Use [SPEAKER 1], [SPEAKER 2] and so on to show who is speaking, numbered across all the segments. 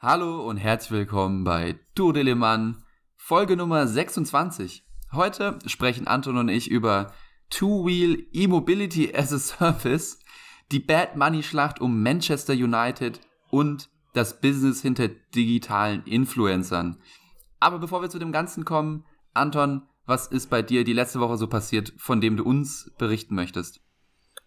[SPEAKER 1] Hallo und herzlich willkommen bei Tour de Le Mans, Folge Nummer 26. Heute sprechen Anton und ich über Two-Wheel E-Mobility as a Service, die Bad Money Schlacht um Manchester United und das Business hinter digitalen Influencern. Aber bevor wir zu dem Ganzen kommen, Anton, was ist bei dir die letzte Woche so passiert, von dem du uns berichten möchtest?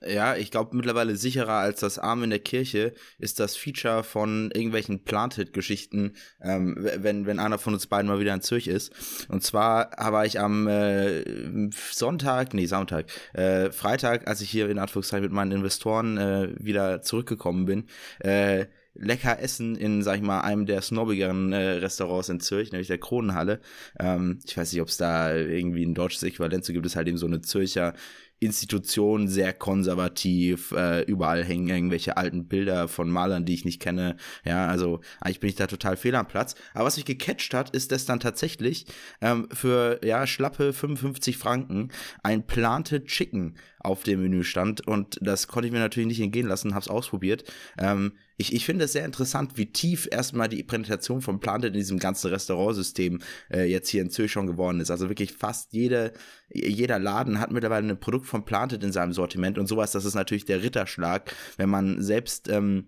[SPEAKER 2] Ja, ich glaube mittlerweile sicherer als das Arm in der Kirche ist das Feature von irgendwelchen Planted-Geschichten, ähm, wenn, wenn einer von uns beiden mal wieder in Zürich ist. Und zwar war ich am äh, Sonntag, nee, Sonntag, äh, Freitag, als ich hier in Anführungszeichen mit meinen Investoren äh, wieder zurückgekommen bin, äh, lecker essen in, sag ich mal, einem der snobbigeren äh, Restaurants in Zürich, nämlich der Kronenhalle. Ähm, ich weiß nicht, ob es da irgendwie ein deutsches Äquivalent zu gibt, es halt eben so eine Zürcher Institution sehr konservativ, äh, überall hängen irgendwelche alten Bilder von Malern, die ich nicht kenne. Ja, also eigentlich bin ich da total fehl am Platz. Aber was mich gecatcht hat, ist, dass dann tatsächlich ähm, für ja schlappe 55 Franken ein Planted Chicken auf dem Menü stand und das konnte ich mir natürlich nicht entgehen lassen, hab's ausprobiert. Ähm, ich, ich finde es sehr interessant, wie tief erstmal die Präsentation von Planted in diesem ganzen Restaurantsystem äh, jetzt hier in Zürich schon geworden ist. Also wirklich fast jede, jeder Laden hat mittlerweile ein Produkt von Planted in seinem Sortiment und sowas, das ist natürlich der Ritterschlag, wenn man selbst ähm,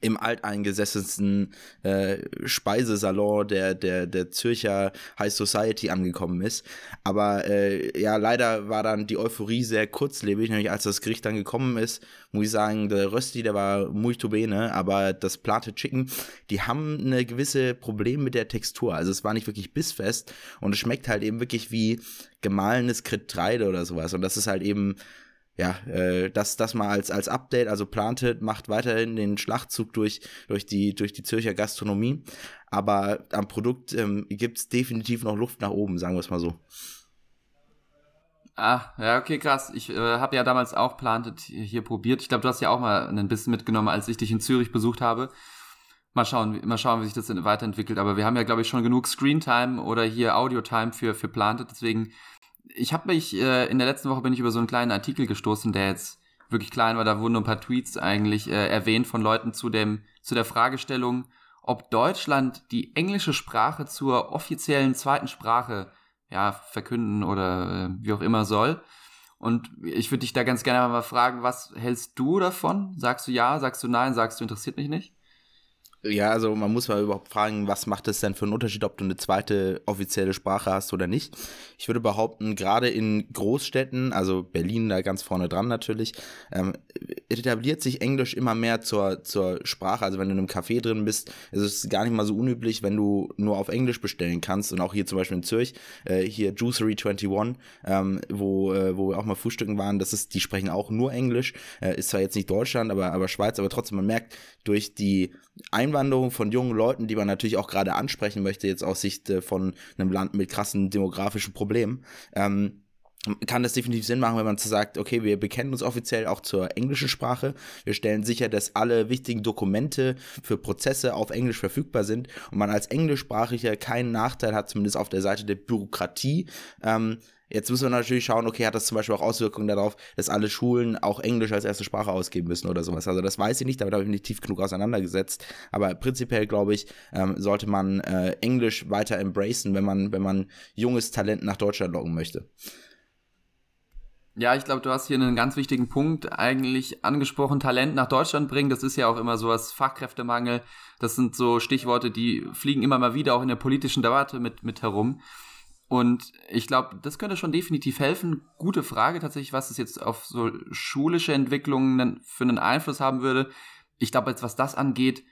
[SPEAKER 2] im alteingesessensten äh, Speisesalon der, der, der Zürcher High Society angekommen ist. Aber äh, ja, leider war dann die Euphorie sehr kurzlebig, nämlich als das Gericht dann gekommen ist, muss ich sagen, der Rösti, der war muito bene, aber das Plate Chicken, die haben eine gewisse Problem mit der Textur. Also es war nicht wirklich bissfest und es schmeckt halt eben wirklich wie gemahlenes Getreide oder sowas. Und das ist halt eben ja, äh, das, das mal als, als Update, also Planted macht weiterhin den Schlachtzug durch, durch, die, durch die Zürcher Gastronomie, aber am Produkt ähm, gibt definitiv noch Luft nach oben, sagen wir es mal so.
[SPEAKER 1] Ah, ja, okay, krass. Ich äh, habe ja damals auch Planted hier probiert. Ich glaube, du hast ja auch mal ein bisschen mitgenommen, als ich dich in Zürich besucht habe. Mal schauen, mal schauen, wie sich das weiterentwickelt. Aber wir haben ja, glaube ich, schon genug Screentime oder hier Audio-Time für, für Planted. Deswegen ich habe mich, äh, in der letzten Woche bin ich über so einen kleinen Artikel gestoßen, der jetzt wirklich klein war. Da wurden nur ein paar Tweets eigentlich äh, erwähnt von Leuten zu dem, zu der Fragestellung, ob Deutschland die englische Sprache zur offiziellen zweiten Sprache ja verkünden oder äh, wie auch immer soll. Und ich würde dich da ganz gerne mal fragen, was hältst du davon? Sagst du ja, sagst du nein, sagst du interessiert mich nicht?
[SPEAKER 2] Ja, also man muss mal überhaupt fragen, was macht es denn für einen Unterschied, ob du eine zweite offizielle Sprache hast oder nicht. Ich würde behaupten, gerade in Großstädten, also Berlin da ganz vorne dran natürlich, ähm, etabliert sich Englisch immer mehr zur, zur Sprache. Also wenn du in einem Café drin bist, ist es gar nicht mal so unüblich, wenn du nur auf Englisch bestellen kannst. Und auch hier zum Beispiel in Zürich, äh, hier Juicery 21, ähm, wo, äh, wo wir auch mal frühstücken waren, das ist, die sprechen auch nur Englisch. Äh, ist zwar jetzt nicht Deutschland, aber, aber Schweiz, aber trotzdem, man merkt durch die Einwanderung von jungen Leuten, die man natürlich auch gerade ansprechen möchte, jetzt aus Sicht äh, von einem Land mit krassen demografischen Problemen, ähm, kann das definitiv Sinn machen, wenn man sagt, okay, wir bekennen uns offiziell auch zur englischen Sprache. Wir stellen sicher, dass alle wichtigen Dokumente für Prozesse auf Englisch verfügbar sind und man als Englischsprachiger keinen Nachteil hat, zumindest auf der Seite der Bürokratie, ähm, Jetzt müssen wir natürlich schauen, okay, hat das zum Beispiel auch Auswirkungen darauf, dass alle Schulen auch Englisch als erste Sprache ausgeben müssen oder sowas. Also das weiß ich nicht, damit habe ich mich nicht tief genug auseinandergesetzt. Aber prinzipiell glaube ich, ähm, sollte man äh, Englisch weiter embracen, wenn man, wenn man junges Talent nach Deutschland locken möchte.
[SPEAKER 1] Ja, ich glaube, du hast hier einen ganz wichtigen Punkt eigentlich angesprochen. Talent nach Deutschland bringen, das ist ja auch immer sowas Fachkräftemangel. Das sind so Stichworte, die fliegen immer mal wieder auch in der politischen Debatte mit, mit herum. Und ich glaube, das könnte schon definitiv helfen. Gute Frage tatsächlich, was es jetzt auf so schulische Entwicklungen für einen Einfluss haben würde. Ich glaube, jetzt was das angeht,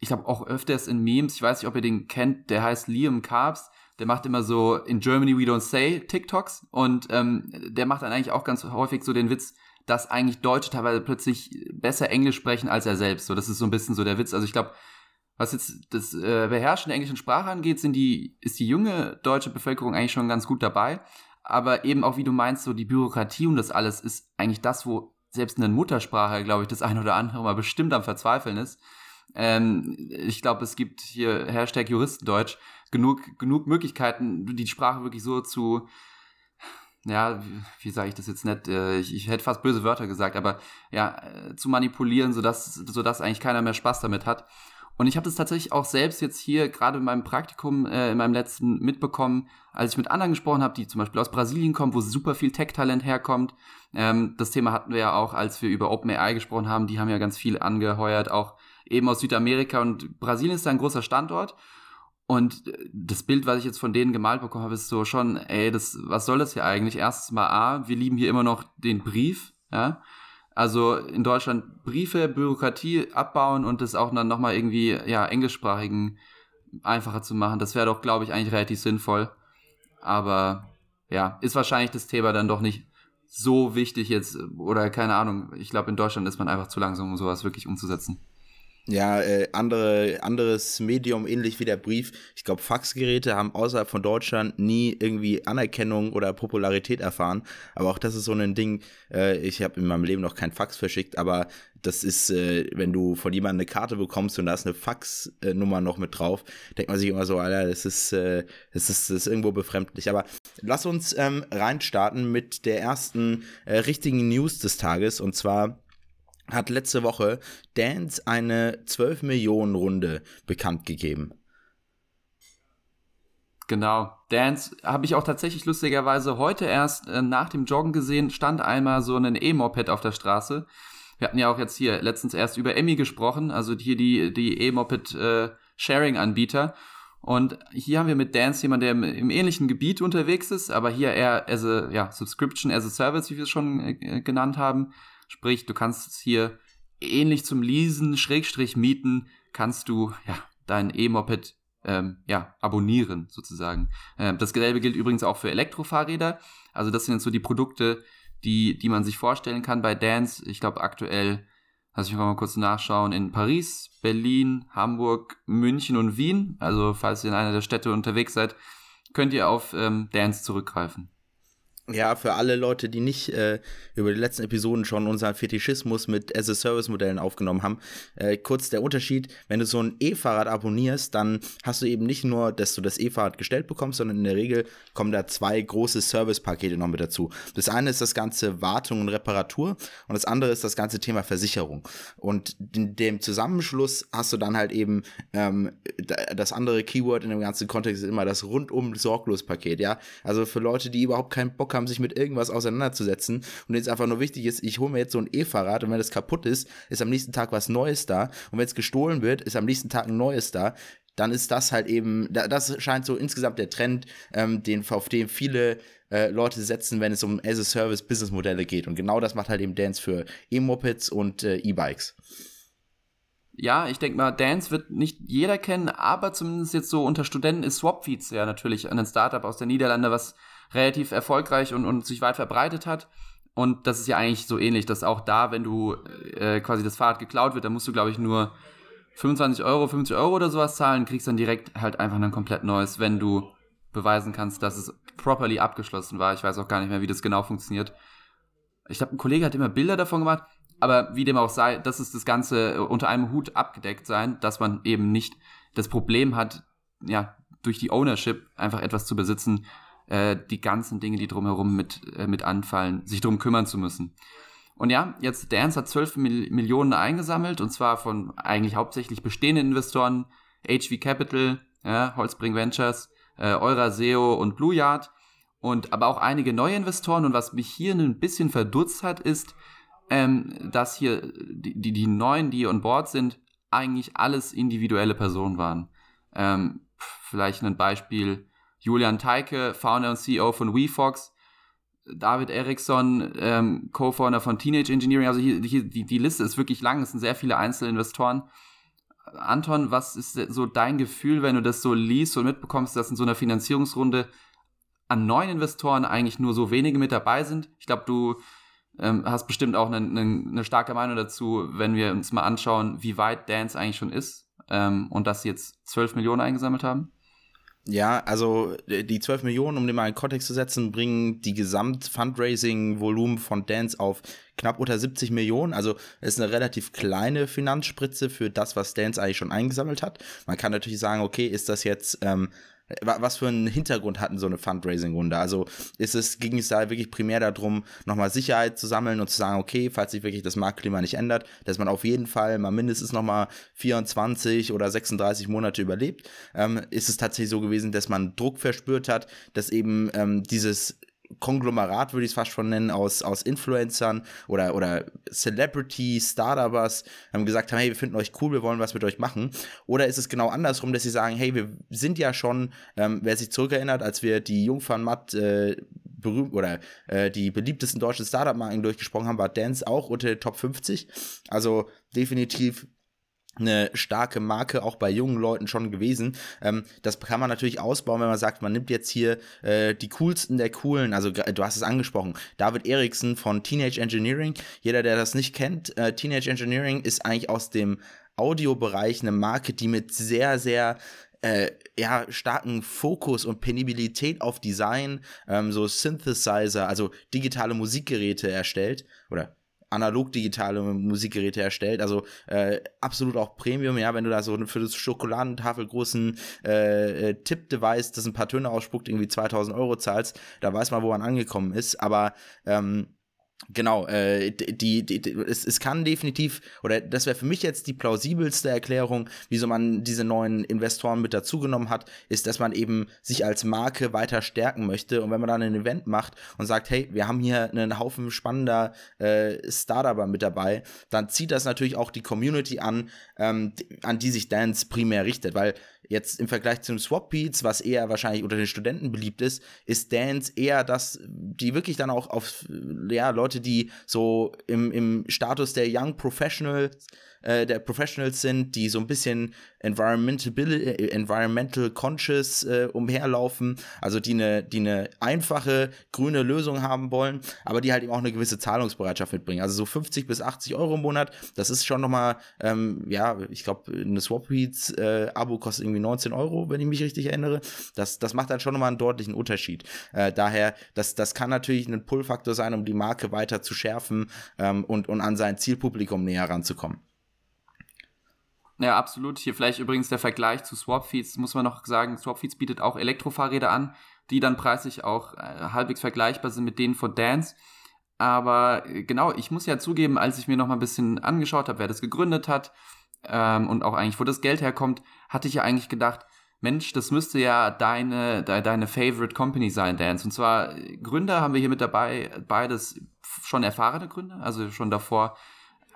[SPEAKER 1] ich glaube auch öfters in Memes, ich weiß nicht, ob ihr den kennt, der heißt Liam Carbs, der macht immer so in Germany we don't say TikToks und ähm, der macht dann eigentlich auch ganz häufig so den Witz, dass eigentlich Deutsche teilweise plötzlich besser Englisch sprechen als er selbst. So, das ist so ein bisschen so der Witz. Also ich glaube, was jetzt das äh, Beherrschen der englischen Sprache angeht, sind die, ist die junge deutsche Bevölkerung eigentlich schon ganz gut dabei. Aber eben auch, wie du meinst, so die Bürokratie und das alles ist eigentlich das, wo selbst eine Muttersprache, glaube ich, das ein oder andere mal bestimmt am Verzweifeln ist. Ähm, ich glaube, es gibt hier Hashtag Juristendeutsch genug, genug Möglichkeiten, die Sprache wirklich so zu, ja, wie, wie sage ich das jetzt nicht, äh, ich, ich hätte fast böse Wörter gesagt, aber ja, äh, zu manipulieren, sodass, sodass eigentlich keiner mehr Spaß damit hat. Und ich habe das tatsächlich auch selbst jetzt hier gerade in meinem Praktikum, äh, in meinem letzten mitbekommen, als ich mit anderen gesprochen habe, die zum Beispiel aus Brasilien kommen, wo super viel Tech-Talent herkommt. Ähm, das Thema hatten wir ja auch, als wir über OpenAI gesprochen haben. Die haben ja ganz viel angeheuert, auch eben aus Südamerika. Und Brasilien ist da ein großer Standort. Und das Bild, was ich jetzt von denen gemalt bekommen habe, ist so schon, ey, das, was soll das hier eigentlich? Erstens mal A, wir lieben hier immer noch den Brief, ja. Also in Deutschland Briefe, Bürokratie abbauen und das auch dann nochmal irgendwie, ja, englischsprachigen einfacher zu machen. Das wäre doch, glaube ich, eigentlich relativ sinnvoll. Aber ja, ist wahrscheinlich das Thema dann doch nicht so wichtig jetzt oder keine Ahnung. Ich glaube, in Deutschland ist man einfach zu langsam, um sowas wirklich umzusetzen
[SPEAKER 2] ja, äh, andere, anderes Medium, ähnlich wie der Brief. Ich glaube, Faxgeräte haben außerhalb von Deutschland nie irgendwie Anerkennung oder Popularität erfahren. Aber auch das ist so ein Ding, äh, ich habe in meinem Leben noch kein Fax verschickt, aber das ist, äh, wenn du von jemandem eine Karte bekommst und da ist eine Faxnummer noch mit drauf, denkt man sich immer so, Alter, das ist, äh, das ist, das ist irgendwo befremdlich. Aber lass uns ähm, reinstarten mit der ersten äh, richtigen News des Tages und zwar hat letzte Woche Dance eine 12 Millionen Runde bekannt gegeben.
[SPEAKER 1] Genau. Dance habe ich auch tatsächlich lustigerweise heute erst äh, nach dem Joggen gesehen, stand einmal so ein E-Moped auf der Straße. Wir hatten ja auch jetzt hier letztens erst über Emmy gesprochen, also hier die, die E-Moped äh. Und hier haben wir mit Dance jemanden, der im, im, ähnlichen Gebiet unterwegs ist, aber hier eher as a, ja, Subscription as a Service, wie wir es schon äh, genannt haben, Sprich, du kannst es hier ähnlich zum Leasen, Schrägstrich mieten, kannst du ja dein E-Moped ähm, ja, abonnieren sozusagen. Ähm, das selbe gilt übrigens auch für Elektrofahrräder. Also das sind jetzt so die Produkte, die, die man sich vorstellen kann bei Dance. Ich glaube aktuell, lass ich mal kurz nachschauen, in Paris, Berlin, Hamburg, München und Wien. Also falls ihr in einer der Städte unterwegs seid, könnt ihr auf ähm, Dance zurückgreifen.
[SPEAKER 2] Ja, für alle Leute, die nicht äh, über die letzten Episoden schon unseren Fetischismus mit As-a-Service-Modellen aufgenommen haben, äh, kurz der Unterschied, wenn du so ein E-Fahrrad abonnierst, dann hast du eben nicht nur, dass du das E-Fahrrad gestellt bekommst, sondern in der Regel kommen da zwei große Service-Pakete noch mit dazu. Das eine ist das ganze Wartung und Reparatur und das andere ist das ganze Thema Versicherung. Und in dem Zusammenschluss hast du dann halt eben ähm, das andere Keyword in dem ganzen Kontext ist immer das rundum sorglos Paket, ja. Also für Leute, die überhaupt keinen Bock haben, haben, sich mit irgendwas auseinanderzusetzen und jetzt einfach nur wichtig ist, ich hole mir jetzt so ein E-Fahrrad und wenn das kaputt ist, ist am nächsten Tag was Neues da und wenn es gestohlen wird, ist am nächsten Tag ein neues da dann ist das halt eben, das scheint so insgesamt der Trend, ähm, den, auf den viele äh, Leute setzen, wenn es um As-a-Service-Business-Modelle geht. Und genau das macht halt eben Dance für E-Mopeds und äh, E-Bikes.
[SPEAKER 1] Ja, ich denke mal, Dance wird nicht jeder kennen, aber zumindest jetzt so unter Studenten ist Swapfeeds ja natürlich ein Startup aus der Niederlande, was relativ erfolgreich und, und sich weit verbreitet hat. Und das ist ja eigentlich so ähnlich, dass auch da, wenn du äh, quasi das Fahrrad geklaut wird, dann musst du, glaube ich, nur 25 Euro, 50 Euro oder sowas zahlen, kriegst dann direkt halt einfach ein komplett neues, wenn du beweisen kannst, dass es properly abgeschlossen war. Ich weiß auch gar nicht mehr, wie das genau funktioniert. Ich glaube, ein Kollege hat immer Bilder davon gemacht, aber wie dem auch sei, das ist das Ganze unter einem Hut abgedeckt sein, dass man eben nicht das Problem hat, ja, durch die Ownership einfach etwas zu besitzen, äh, die ganzen Dinge, die drumherum mit, äh, mit anfallen, sich drum kümmern zu müssen. Und ja, jetzt Dance hat 12 Mil Millionen eingesammelt und zwar von eigentlich hauptsächlich bestehenden Investoren, HV Capital, ja, Holzbring Ventures, äh, Euraseo und Blue Yard und aber auch einige neue Investoren. Und was mich hier ein bisschen verdutzt hat, ist, ähm, dass hier die, die, die neuen, die on board sind, eigentlich alles individuelle Personen waren. Ähm, vielleicht ein Beispiel, Julian Teike, Founder und CEO von WeFox, David Eriksson, ähm, Co-Founder von Teenage Engineering. Also hier, hier die, die Liste ist wirklich lang, es sind sehr viele Einzelinvestoren. Anton, was ist so dein Gefühl, wenn du das so liest und mitbekommst, dass in so einer Finanzierungsrunde an neuen Investoren eigentlich nur so wenige mit dabei sind? Ich glaube, du ähm, hast bestimmt auch eine, eine, eine, starke Meinung dazu, wenn wir uns mal anschauen, wie weit Dance eigentlich schon ist ähm, und dass sie jetzt 12 Millionen eingesammelt haben.
[SPEAKER 2] Ja, also äh, die 12 Millionen, um den mal in Kontext zu setzen, bringen die Gesamt-Fundraising-Volumen von Dance auf knapp unter 70 Millionen. Also ist eine relativ kleine Finanzspritze für das, was Dance eigentlich schon eingesammelt hat. Man kann natürlich sagen, okay, ist das jetzt ähm, was für einen Hintergrund hatten so eine Fundraising-Runde? Also ist es, ging es da wirklich primär darum, nochmal Sicherheit zu sammeln und zu sagen, okay, falls sich wirklich das Marktklima nicht ändert, dass man auf jeden Fall mal mindestens nochmal 24 oder 36 Monate überlebt? Ähm, ist es tatsächlich so gewesen, dass man Druck verspürt hat, dass eben ähm, dieses Konglomerat, würde ich es fast schon nennen, aus, aus Influencern oder, oder Celebrity, Startups haben gesagt haben, hey, wir finden euch cool, wir wollen was mit euch machen. Oder ist es genau andersrum, dass sie sagen, hey, wir sind ja schon, ähm, wer sich zurückerinnert, als wir die Jungfern Matt äh, berühmt oder äh, die beliebtesten deutschen Startup-Marken durchgesprochen haben, war Dance auch unter den Top 50. Also definitiv eine starke Marke auch bei jungen Leuten schon gewesen. Ähm, das kann man natürlich ausbauen, wenn man sagt, man nimmt jetzt hier äh, die coolsten der coolen. Also du hast es angesprochen, David Eriksen von Teenage Engineering. Jeder, der das nicht kennt, äh, Teenage Engineering ist eigentlich aus dem Audiobereich eine Marke, die mit sehr, sehr äh, ja, starken Fokus und Penibilität auf Design, ähm, so Synthesizer, also digitale Musikgeräte erstellt oder analog-digitale Musikgeräte erstellt. Also äh, absolut auch Premium, ja, wenn du da so für das Schokoladentafel großen äh, äh, Tipp-Device, das ein paar Töne ausspuckt, irgendwie 2000 Euro zahlst, da weiß man, wo man angekommen ist. Aber ähm, Genau, äh, die, die, die, es, es kann definitiv, oder das wäre für mich jetzt die plausibelste Erklärung, wieso man diese neuen Investoren mit dazugenommen hat, ist, dass man eben sich als Marke weiter stärken möchte. Und wenn man dann ein Event macht und sagt, hey, wir haben hier einen Haufen spannender äh, Startuper mit dabei, dann zieht das natürlich auch die Community an, ähm, an die sich Dance primär richtet, weil Jetzt im Vergleich zum Swap Beats, was eher wahrscheinlich unter den Studenten beliebt ist, ist Dance eher das, die wirklich dann auch auf ja, Leute, die so im, im Status der Young Professionals äh, der Professionals sind, die so ein bisschen environmental, äh, environmental conscious äh, umherlaufen, also die eine die eine einfache grüne Lösung haben wollen, aber die halt eben auch eine gewisse Zahlungsbereitschaft mitbringen. Also so 50 bis 80 Euro im Monat, das ist schon nochmal, ähm, ja, ich glaube, eine Swapbeats äh, kostet irgendwie 19 Euro, wenn ich mich richtig erinnere. Das, das macht dann schon nochmal einen deutlichen Unterschied. Äh, daher, das, das kann natürlich ein Pull-Faktor sein, um die Marke weiter zu schärfen ähm, und, und an sein Zielpublikum näher ranzukommen.
[SPEAKER 1] Ja, absolut. Hier vielleicht übrigens der Vergleich zu Swapfeeds, muss man noch sagen, Swapfeeds bietet auch Elektrofahrräder an, die dann preislich auch äh, halbwegs vergleichbar sind mit denen von Dance. Aber äh, genau, ich muss ja zugeben, als ich mir noch mal ein bisschen angeschaut habe, wer das gegründet hat ähm, und auch eigentlich, wo das Geld herkommt, hatte ich ja eigentlich gedacht, Mensch, das müsste ja deine, de, deine Favorite Company sein, Dance. Und zwar Gründer haben wir hier mit dabei, beides schon erfahrene Gründer, also schon davor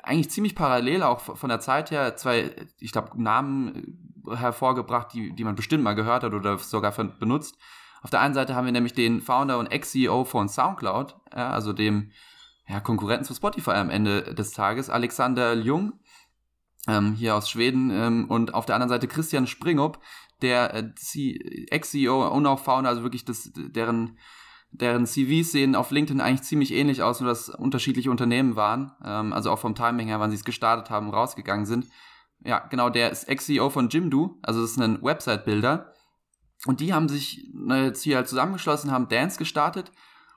[SPEAKER 1] eigentlich ziemlich parallel, auch von der Zeit her, zwei, ich glaube, Namen äh, hervorgebracht, die, die man bestimmt mal gehört hat oder sogar benutzt. Auf der einen Seite haben wir nämlich den Founder und Ex-CEO von SoundCloud, ja, also dem ja, Konkurrenten zu Spotify am Ende des Tages, Alexander Ljung, ähm, hier aus Schweden, ähm, und auf der anderen Seite Christian Springop, der äh, Ex-CEO und auch Founder, also wirklich das, deren deren CVs sehen auf LinkedIn eigentlich ziemlich ähnlich aus, nur dass unterschiedliche Unternehmen waren. Ähm, also auch vom Timing her, wann sie es gestartet haben, rausgegangen sind. Ja, genau, der ist Ex-CEO von Jimdo, also das ist ein Website-Builder. Und die haben sich jetzt hier halt zusammengeschlossen, haben Dance gestartet.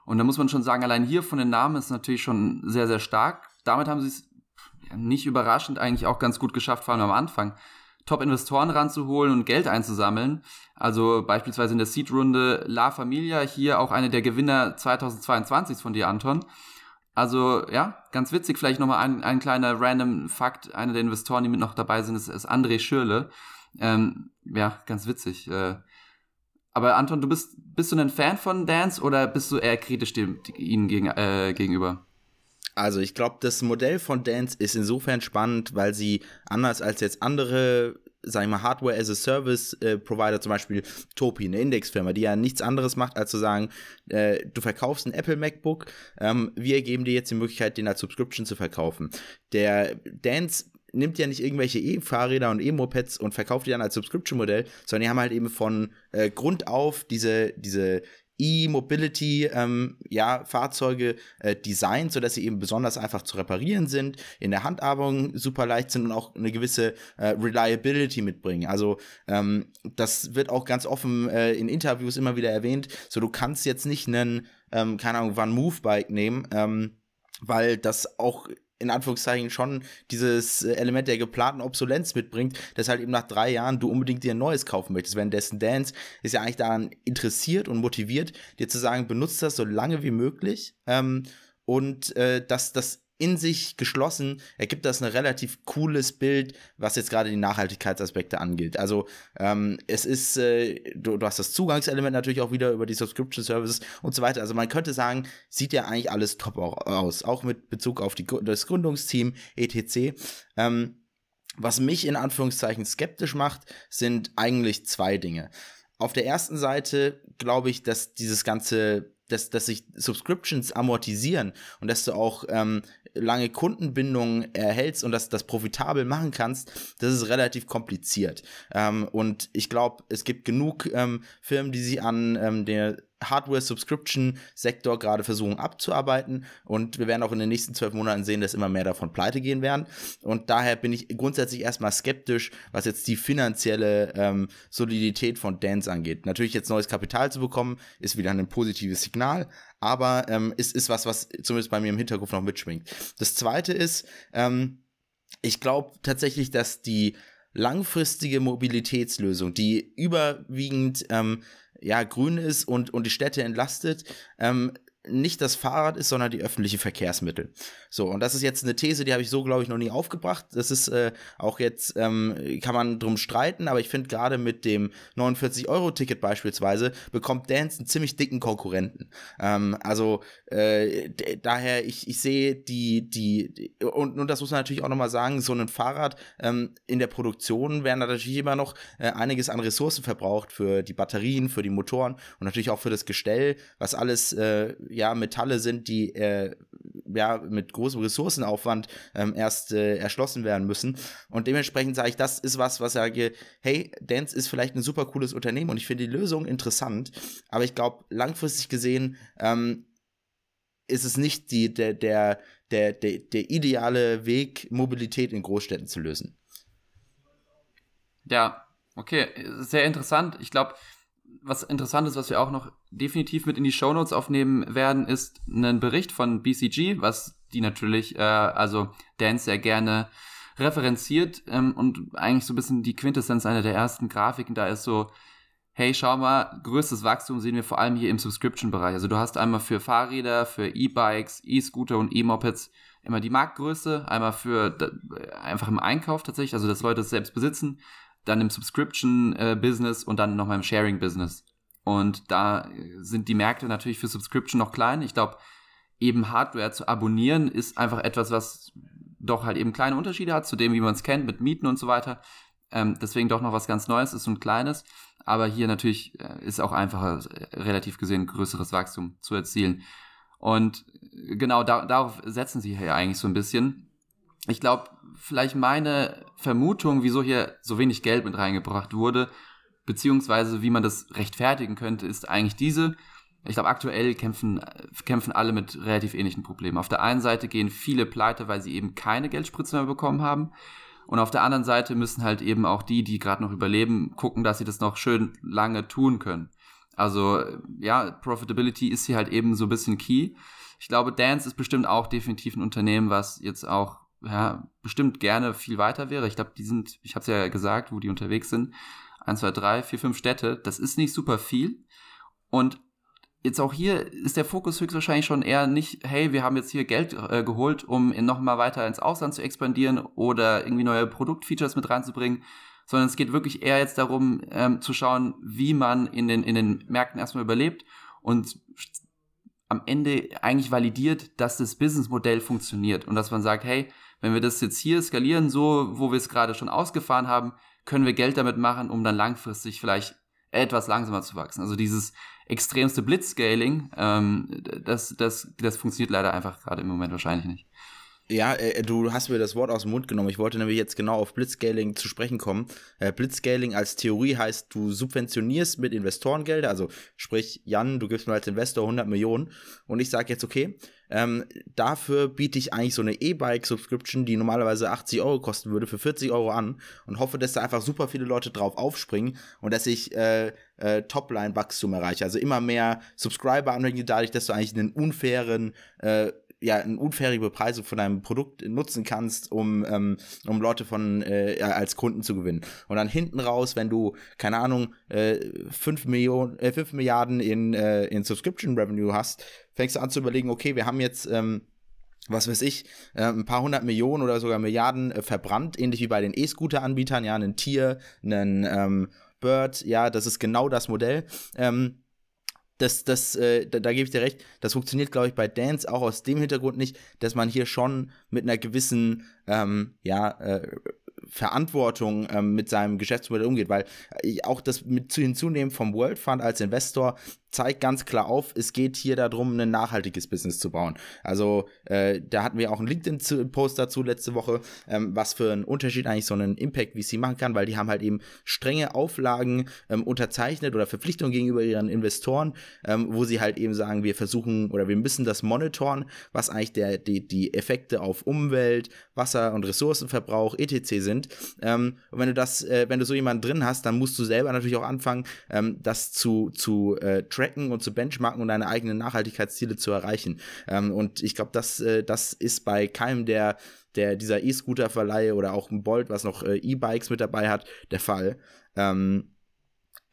[SPEAKER 1] Und da muss man schon sagen, allein hier von den Namen ist natürlich schon sehr, sehr stark. Damit haben sie es nicht überraschend eigentlich auch ganz gut geschafft, vor allem am Anfang. Top-Investoren ranzuholen und Geld einzusammeln. Also beispielsweise in der Seed-Runde La Familia, hier auch eine der Gewinner 2022 von dir, Anton. Also ja, ganz witzig, vielleicht nochmal ein, ein kleiner random Fakt. Einer der Investoren, die mit noch dabei sind, ist, ist André Schürle. Ähm, ja, ganz witzig. Äh, aber Anton, du bist, bist du ein Fan von Dance oder bist du eher kritisch dem, ihnen gegen, äh, gegenüber?
[SPEAKER 2] Also ich glaube, das Modell von Dance ist insofern spannend, weil sie anders als jetzt andere sag ich mal, Hardware as a Service äh, Provider, zum Beispiel Topi, eine Indexfirma, die ja nichts anderes macht, als zu sagen, äh, du verkaufst ein Apple MacBook, ähm, wir geben dir jetzt die Möglichkeit, den als Subscription zu verkaufen. Der Dance nimmt ja nicht irgendwelche E-Fahrräder und E-Mopeds und verkauft die dann als Subscription-Modell, sondern die haben halt eben von äh, Grund auf diese, diese E-Mobility ähm, ja, Fahrzeuge äh, designt, sodass sie eben besonders einfach zu reparieren sind, in der Handhabung super leicht sind und auch eine gewisse äh, Reliability mitbringen. Also ähm, das wird auch ganz offen äh, in Interviews immer wieder erwähnt. So, du kannst jetzt nicht einen, ähm, keine Ahnung, Van Move Bike nehmen, ähm, weil das auch in Anführungszeichen schon dieses äh, Element der geplanten Obsolenz mitbringt, dass halt eben nach drei Jahren du unbedingt dir ein neues kaufen möchtest. Währenddessen Dance ist ja eigentlich daran interessiert und motiviert, dir zu sagen, benutzt das so lange wie möglich ähm, und äh, dass das in sich geschlossen ergibt das ein relativ cooles Bild, was jetzt gerade die Nachhaltigkeitsaspekte angeht. Also ähm, es ist, äh, du, du, hast das Zugangselement natürlich auch wieder über die Subscription Services und so weiter. Also man könnte sagen, sieht ja eigentlich alles top aus, auch mit Bezug auf die, das Gründungsteam etc. Ähm, was mich in Anführungszeichen skeptisch macht, sind eigentlich zwei Dinge. Auf der ersten Seite glaube ich, dass dieses ganze dass, dass sich Subscriptions amortisieren und dass du auch ähm, lange Kundenbindungen erhältst und das, das profitabel machen kannst, das ist relativ kompliziert. Ähm, und ich glaube, es gibt genug ähm, Firmen, die sich an ähm, der Hardware-Subscription-Sektor gerade versuchen abzuarbeiten. Und wir werden auch in den nächsten zwölf Monaten sehen, dass immer mehr davon pleite gehen werden. Und daher bin ich grundsätzlich erstmal skeptisch, was jetzt die finanzielle ähm, Solidität von Dance angeht. Natürlich jetzt neues Kapital zu bekommen, ist wieder ein positives Signal, aber ähm, es ist was, was zumindest bei mir im Hinterkopf noch mitschwingt. Das zweite ist, ähm, ich glaube tatsächlich, dass die langfristige Mobilitätslösung, die überwiegend ähm, ja, grün ist und, und die Städte entlastet, ähm, nicht das Fahrrad ist, sondern die öffentlichen Verkehrsmittel. So, und das ist jetzt eine These, die habe ich so, glaube ich, noch nie aufgebracht. Das ist äh, auch jetzt, ähm, kann man drum streiten, aber ich finde gerade mit dem 49-Euro-Ticket beispielsweise bekommt Dance einen ziemlich dicken Konkurrenten. Ähm, also äh, daher, ich, ich sehe die, die, die, und, und das muss man natürlich auch nochmal sagen, so ein Fahrrad ähm, in der Produktion werden natürlich immer noch äh, einiges an Ressourcen verbraucht für die Batterien, für die Motoren und natürlich auch für das Gestell, was alles äh, ja Metalle sind, die äh, ja mit großem Ressourcenaufwand ähm, erst äh, erschlossen werden müssen. Und dementsprechend sage ich, das ist was, was sage, hey, Dance ist vielleicht ein super cooles Unternehmen und ich finde die Lösung interessant, aber ich glaube, langfristig gesehen ähm, ist es nicht die, der, der, der, der, der ideale Weg, Mobilität in Großstädten zu lösen.
[SPEAKER 1] Ja, okay, sehr interessant. Ich glaube, was interessant ist, was wir auch noch definitiv mit in die Shownotes aufnehmen werden, ist ein Bericht von BCG, was die natürlich, äh, also Dance sehr gerne referenziert ähm, und eigentlich so ein bisschen die Quintessenz einer der ersten Grafiken da ist so, hey, schau mal, größtes Wachstum sehen wir vor allem hier im Subscription-Bereich. Also du hast einmal für Fahrräder, für E-Bikes, E-Scooter und E-Mopeds immer die Marktgröße, einmal für einfach im Einkauf tatsächlich, also dass Leute es selbst besitzen dann im Subscription-Business äh, und dann nochmal im Sharing-Business. Und da sind die Märkte natürlich für Subscription noch klein. Ich glaube, eben Hardware zu abonnieren ist einfach etwas, was doch halt eben kleine Unterschiede hat zu dem, wie man es kennt, mit Mieten und so weiter. Ähm, deswegen doch noch was ganz Neues ist und Kleines. Aber hier natürlich äh, ist auch einfacher, relativ gesehen, größeres Wachstum zu erzielen. Und genau da, darauf setzen sie hier eigentlich so ein bisschen ich glaube, vielleicht meine Vermutung, wieso hier so wenig Geld mit reingebracht wurde, beziehungsweise wie man das rechtfertigen könnte, ist eigentlich diese. Ich glaube, aktuell kämpfen, kämpfen alle mit relativ ähnlichen Problemen. Auf der einen Seite gehen viele pleite, weil sie eben keine Geldspritze mehr bekommen haben. Und auf der anderen Seite müssen halt eben auch die, die gerade noch überleben, gucken, dass sie das noch schön lange tun können. Also ja, Profitability ist hier halt eben so ein bisschen key. Ich glaube, Dance ist bestimmt auch definitiv ein Unternehmen, was jetzt auch ja, bestimmt gerne viel weiter wäre. Ich glaube, die sind, ich habe es ja gesagt, wo die unterwegs sind. Eins, zwei, drei, vier, fünf Städte. Das ist nicht super viel. Und jetzt auch hier ist der Fokus höchstwahrscheinlich schon eher nicht, hey, wir haben jetzt hier Geld äh, geholt, um nochmal weiter ins Ausland zu expandieren oder irgendwie neue Produktfeatures mit reinzubringen, sondern es geht wirklich eher jetzt darum, ähm, zu schauen, wie man in den, in den Märkten erstmal überlebt und am Ende eigentlich validiert, dass das Businessmodell funktioniert und dass man sagt, hey, wenn wir das jetzt hier skalieren, so wo wir es gerade schon ausgefahren haben, können wir Geld damit machen, um dann langfristig vielleicht etwas langsamer zu wachsen. Also dieses extremste Blitzscaling, ähm, das, das, das funktioniert leider einfach gerade im Moment wahrscheinlich nicht.
[SPEAKER 2] Ja, äh, du hast mir das Wort aus dem Mund genommen. Ich wollte nämlich jetzt genau auf Blitzscaling zu sprechen kommen. Äh, Blitzscaling als Theorie heißt, du subventionierst mit Investorengelder, also sprich, Jan, du gibst mir als Investor 100 Millionen und ich sage jetzt, okay, ähm, dafür biete ich eigentlich so eine E-Bike-Subscription, die normalerweise 80 Euro kosten würde, für 40 Euro an und hoffe, dass da einfach super viele Leute drauf aufspringen und dass ich äh, äh, Topline-Wachstum erreiche. Also immer mehr Subscriber anbringen, dadurch, dass du eigentlich einen unfairen äh, ja, eine unfaire Bepreisung von deinem Produkt nutzen kannst, um, ähm, um Leute von äh, als Kunden zu gewinnen. Und dann hinten raus, wenn du, keine Ahnung, äh, 5, Millionen, äh, 5 Milliarden in, äh, in Subscription Revenue hast, fängst du an zu überlegen, okay, wir haben jetzt ähm, was weiß ich, äh, ein paar hundert Millionen oder sogar Milliarden äh, verbrannt, ähnlich wie bei den E-Scooter-Anbietern, ja, ein Tier, ein ähm, Bird, ja, das ist genau das Modell. Ähm, das, das, äh, da, da gebe ich dir recht, das funktioniert, glaube ich, bei Dance auch aus dem Hintergrund nicht, dass man hier schon mit einer gewissen, ähm, ja, äh, Verantwortung ähm, mit seinem Geschäftsmodell umgeht, weil äh, auch das mit hinzunehmen vom World Fund als Investor zeigt ganz klar auf, es geht hier darum, ein nachhaltiges Business zu bauen. Also äh, da hatten wir auch einen LinkedIn-Post dazu letzte Woche, ähm, was für einen Unterschied eigentlich so einen Impact VC machen kann, weil die haben halt eben strenge Auflagen ähm, unterzeichnet oder Verpflichtungen gegenüber ihren Investoren, ähm, wo sie halt eben sagen, wir versuchen oder wir müssen das monitoren, was eigentlich der, die, die Effekte auf Umwelt, Wasser und Ressourcenverbrauch etc. sind. Ähm, und wenn du das, äh, wenn du so jemanden drin hast, dann musst du selber natürlich auch anfangen, ähm, das zu, zu äh, tracken und zu benchmarken und deine eigenen Nachhaltigkeitsziele zu erreichen. Ähm, und ich glaube, das, äh, das ist bei keinem der der dieser E-Scooter-Verleihe oder auch ein Bolt, was noch äh, E-Bikes mit dabei hat, der Fall. Ähm,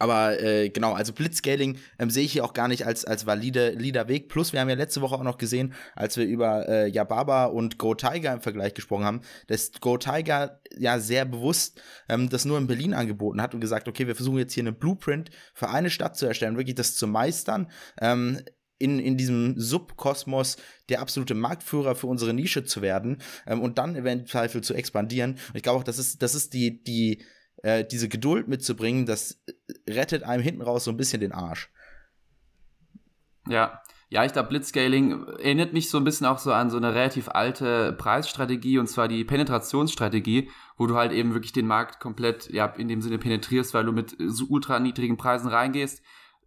[SPEAKER 2] aber äh, genau, also Blitzscaling ähm, sehe ich hier auch gar nicht als, als valide, valider Weg. Plus, wir haben ja letzte Woche auch noch gesehen, als wir über äh, Yababa und Go Tiger im Vergleich gesprochen haben, dass Go Tiger ja sehr bewusst ähm, das nur in Berlin angeboten hat und gesagt, okay, wir versuchen jetzt hier eine Blueprint für eine Stadt zu erstellen, wirklich das zu meistern. Ähm, in, in diesem Subkosmos der absolute Marktführer für unsere Nische zu werden ähm, und dann eventuell zu expandieren. Und ich glaube auch, das ist, das ist die, die, äh, diese Geduld mitzubringen, das rettet einem hinten raus so ein bisschen den Arsch.
[SPEAKER 1] Ja, ja, ich glaube, Blitzscaling erinnert mich so ein bisschen auch so an so eine relativ alte Preisstrategie und zwar die Penetrationsstrategie, wo du halt eben wirklich den Markt komplett, ja, in dem Sinne penetrierst, weil du mit so ultra niedrigen Preisen reingehst.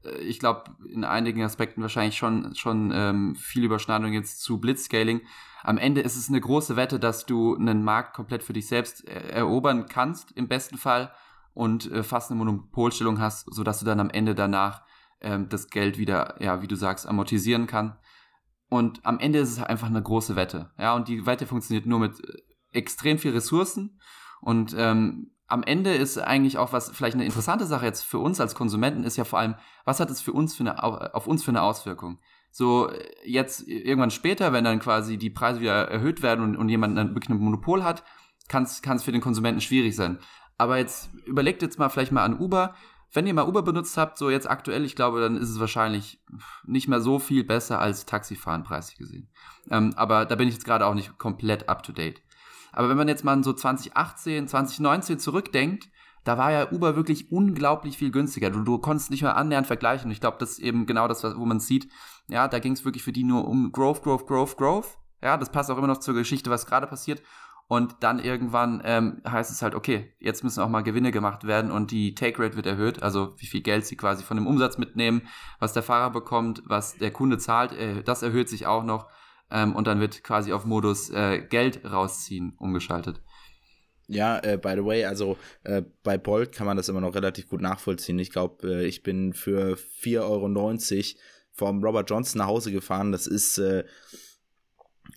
[SPEAKER 1] Äh, ich glaube, in einigen Aspekten wahrscheinlich schon, schon ähm, viel Überschneidung jetzt zu Blitzscaling am Ende ist es eine große Wette, dass du einen Markt komplett für dich selbst erobern kannst, im besten Fall, und äh, fast eine Monopolstellung hast, sodass du dann am Ende danach ähm, das Geld wieder, ja, wie du sagst, amortisieren kann. Und am Ende ist es einfach eine große Wette. Ja, und die Wette funktioniert nur mit äh, extrem viel Ressourcen. Und ähm, am Ende ist eigentlich auch was, vielleicht eine interessante Sache jetzt für uns als Konsumenten, ist ja vor allem, was hat es für uns für eine, auf uns für eine Auswirkung? So, jetzt irgendwann später, wenn dann quasi die Preise wieder erhöht werden und, und jemand dann wirklich ein Monopol hat, kann es für den Konsumenten schwierig sein. Aber jetzt überlegt jetzt mal vielleicht mal an Uber. Wenn ihr mal Uber benutzt habt, so jetzt aktuell, ich glaube, dann ist es wahrscheinlich nicht mehr so viel besser als Taxifahren preislich gesehen. Ähm, aber da bin ich jetzt gerade auch nicht komplett up to date. Aber wenn man jetzt mal so 2018, 2019 zurückdenkt, da war ja Uber wirklich unglaublich viel günstiger. Du, du konntest nicht mehr annähernd vergleichen. Ich glaube, das ist eben genau das, wo man sieht. Ja, da ging es wirklich für die nur um Growth, Growth, Growth, Growth. Ja, das passt auch immer noch zur Geschichte, was gerade passiert. Und dann irgendwann ähm, heißt es halt, okay, jetzt müssen auch mal Gewinne gemacht werden und die Take Rate wird erhöht, also wie viel Geld sie quasi von dem Umsatz mitnehmen, was der Fahrer bekommt, was der Kunde zahlt, äh, das erhöht sich auch noch. Ähm, und dann wird quasi auf Modus äh, Geld rausziehen umgeschaltet.
[SPEAKER 2] Ja, äh, by the way, also äh, bei Bolt kann man das immer noch relativ gut nachvollziehen. Ich glaube, äh, ich bin für 4,90 Euro vom Robert Johnson nach Hause gefahren. Das ist äh,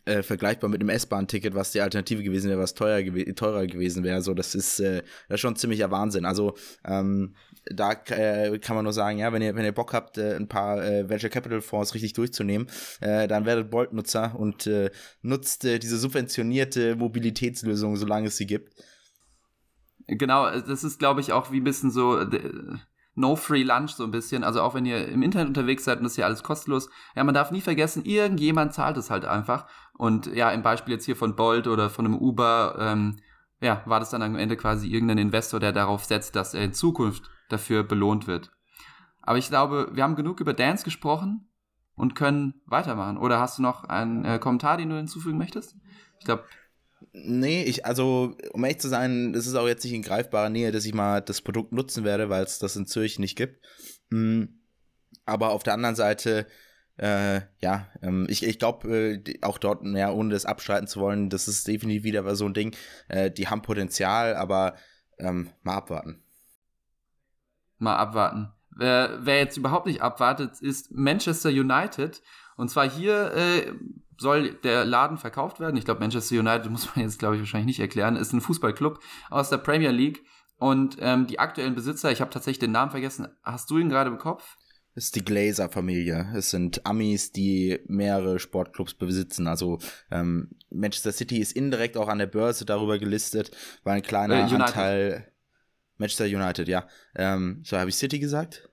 [SPEAKER 2] äh, vergleichbar mit einem S-Bahn-Ticket, was die Alternative gewesen wäre, was teuer gew teurer gewesen wäre. So, das ist, äh, das ist schon ziemlicher Wahnsinn. Also ähm, da äh, kann man nur sagen, ja, wenn ihr, wenn ihr Bock habt, äh, ein paar äh, Venture Capital Fonds richtig durchzunehmen, äh, dann werdet Bolt-Nutzer und äh, nutzt äh, diese subventionierte Mobilitätslösung, solange es sie gibt.
[SPEAKER 1] Genau, das ist, glaube ich, auch wie ein bisschen so No Free Lunch so ein bisschen. Also auch wenn ihr im Internet unterwegs seid und das ist ja alles kostenlos. Ja, man darf nie vergessen, irgendjemand zahlt es halt einfach. Und ja, im Beispiel jetzt hier von Bolt oder von einem Uber, ähm, ja, war das dann am Ende quasi irgendein Investor, der darauf setzt, dass er in Zukunft dafür belohnt wird. Aber ich glaube, wir haben genug über Dance gesprochen und können weitermachen. Oder hast du noch einen äh, Kommentar, den du hinzufügen möchtest? Ich glaube,
[SPEAKER 2] Nee, ich, also, um ehrlich zu sein, es ist auch jetzt nicht in greifbarer Nähe, dass ich mal das Produkt nutzen werde, weil es das in Zürich nicht gibt. Hm. Aber auf der anderen Seite, äh, ja, ähm, ich, ich glaube, äh, auch dort, ja, ohne das abstreiten zu wollen, das ist definitiv wieder so ein Ding. Äh, die haben Potenzial, aber ähm, mal abwarten.
[SPEAKER 1] Mal abwarten. Wer, wer jetzt überhaupt nicht abwartet, ist Manchester United. Und zwar hier äh, soll der Laden verkauft werden. Ich glaube, Manchester United muss man jetzt, glaube ich, wahrscheinlich nicht erklären, ist ein Fußballclub aus der Premier League. Und ähm, die aktuellen Besitzer, ich habe tatsächlich den Namen vergessen. Hast du ihn gerade im Kopf?
[SPEAKER 2] Ist die Glazer-Familie. Es sind Amis, die mehrere Sportclubs besitzen. Also ähm, Manchester City ist indirekt auch an der Börse darüber gelistet, weil ein kleiner äh, Anteil. Manchester United, ja. Ähm, so habe ich City gesagt?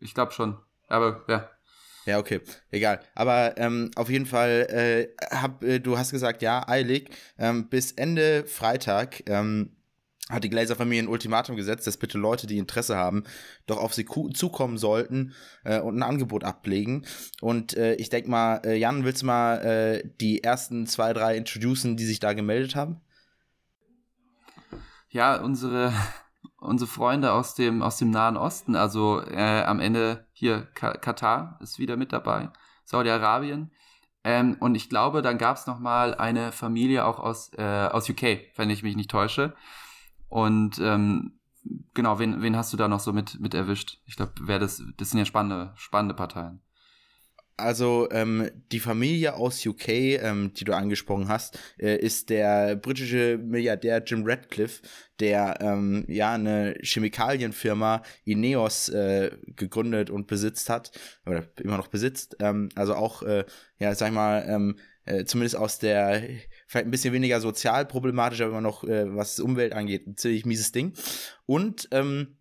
[SPEAKER 1] Ich glaube schon. Aber ja.
[SPEAKER 2] Ja, okay, egal. Aber ähm, auf jeden Fall, äh, hab, äh, du hast gesagt, ja, eilig. Ähm, bis Ende Freitag ähm, hat die Glazer-Familie ein Ultimatum gesetzt, dass bitte Leute, die Interesse haben, doch auf sie zukommen sollten äh, und ein Angebot ablegen. Und äh, ich denke mal, äh, Jan, willst du mal äh, die ersten zwei, drei introducen, die sich da gemeldet haben?
[SPEAKER 1] Ja, unsere, unsere Freunde aus dem, aus dem Nahen Osten, also äh, am Ende hier Katar ist wieder mit dabei, Saudi-Arabien. Ähm, und ich glaube, dann gab es noch mal eine Familie auch aus, äh, aus UK, wenn ich mich nicht täusche. Und ähm, genau, wen, wen hast du da noch so mit, mit erwischt? Ich glaube, das, das sind ja spannende, spannende Parteien.
[SPEAKER 2] Also ähm, die Familie aus UK, ähm, die du angesprochen hast, äh, ist der britische Milliardär Jim Radcliffe, der ähm, ja eine Chemikalienfirma Ineos äh, gegründet und besitzt hat oder immer noch besitzt. Ähm, also auch äh, ja, sag ich mal, ähm, äh, zumindest aus der vielleicht ein bisschen weniger sozial problematisch, aber immer noch, äh, was Umwelt angeht, ein ziemlich mieses Ding. Und ähm,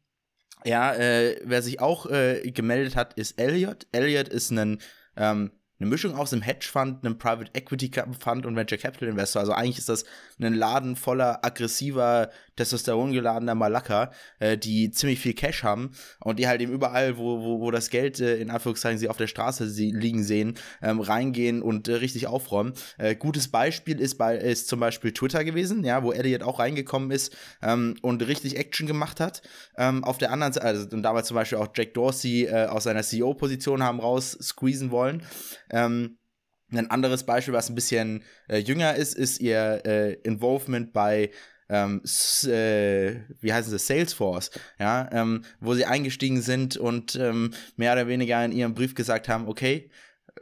[SPEAKER 2] ja, äh, wer sich auch äh, gemeldet hat, ist Elliot. Elliot ist ein ähm, eine Mischung aus einem Hedgefund, einem Private Equity Fund und Venture Capital Investor. Also eigentlich ist das ein Laden voller aggressiver, testosterongeladener Malaka, äh, die ziemlich viel Cash haben und die halt eben überall, wo, wo, wo das Geld äh, in Anführungszeichen sie auf der Straße sie liegen sehen, ähm, reingehen und äh, richtig aufräumen. Äh, gutes Beispiel ist bei ist zum Beispiel Twitter gewesen, ja, wo Elliot auch reingekommen ist ähm, und richtig Action gemacht hat. Ähm, auf der anderen Seite, also und damals zum Beispiel auch Jack Dorsey äh, aus seiner CEO-Position haben raus squeezen wollen. Ähm, ein anderes Beispiel, was ein bisschen äh, jünger ist, ist ihr äh, Involvement bei ähm, äh, wie heißen sie, Salesforce, ja, ähm, wo sie eingestiegen sind und ähm, mehr oder weniger in ihrem Brief gesagt haben, okay,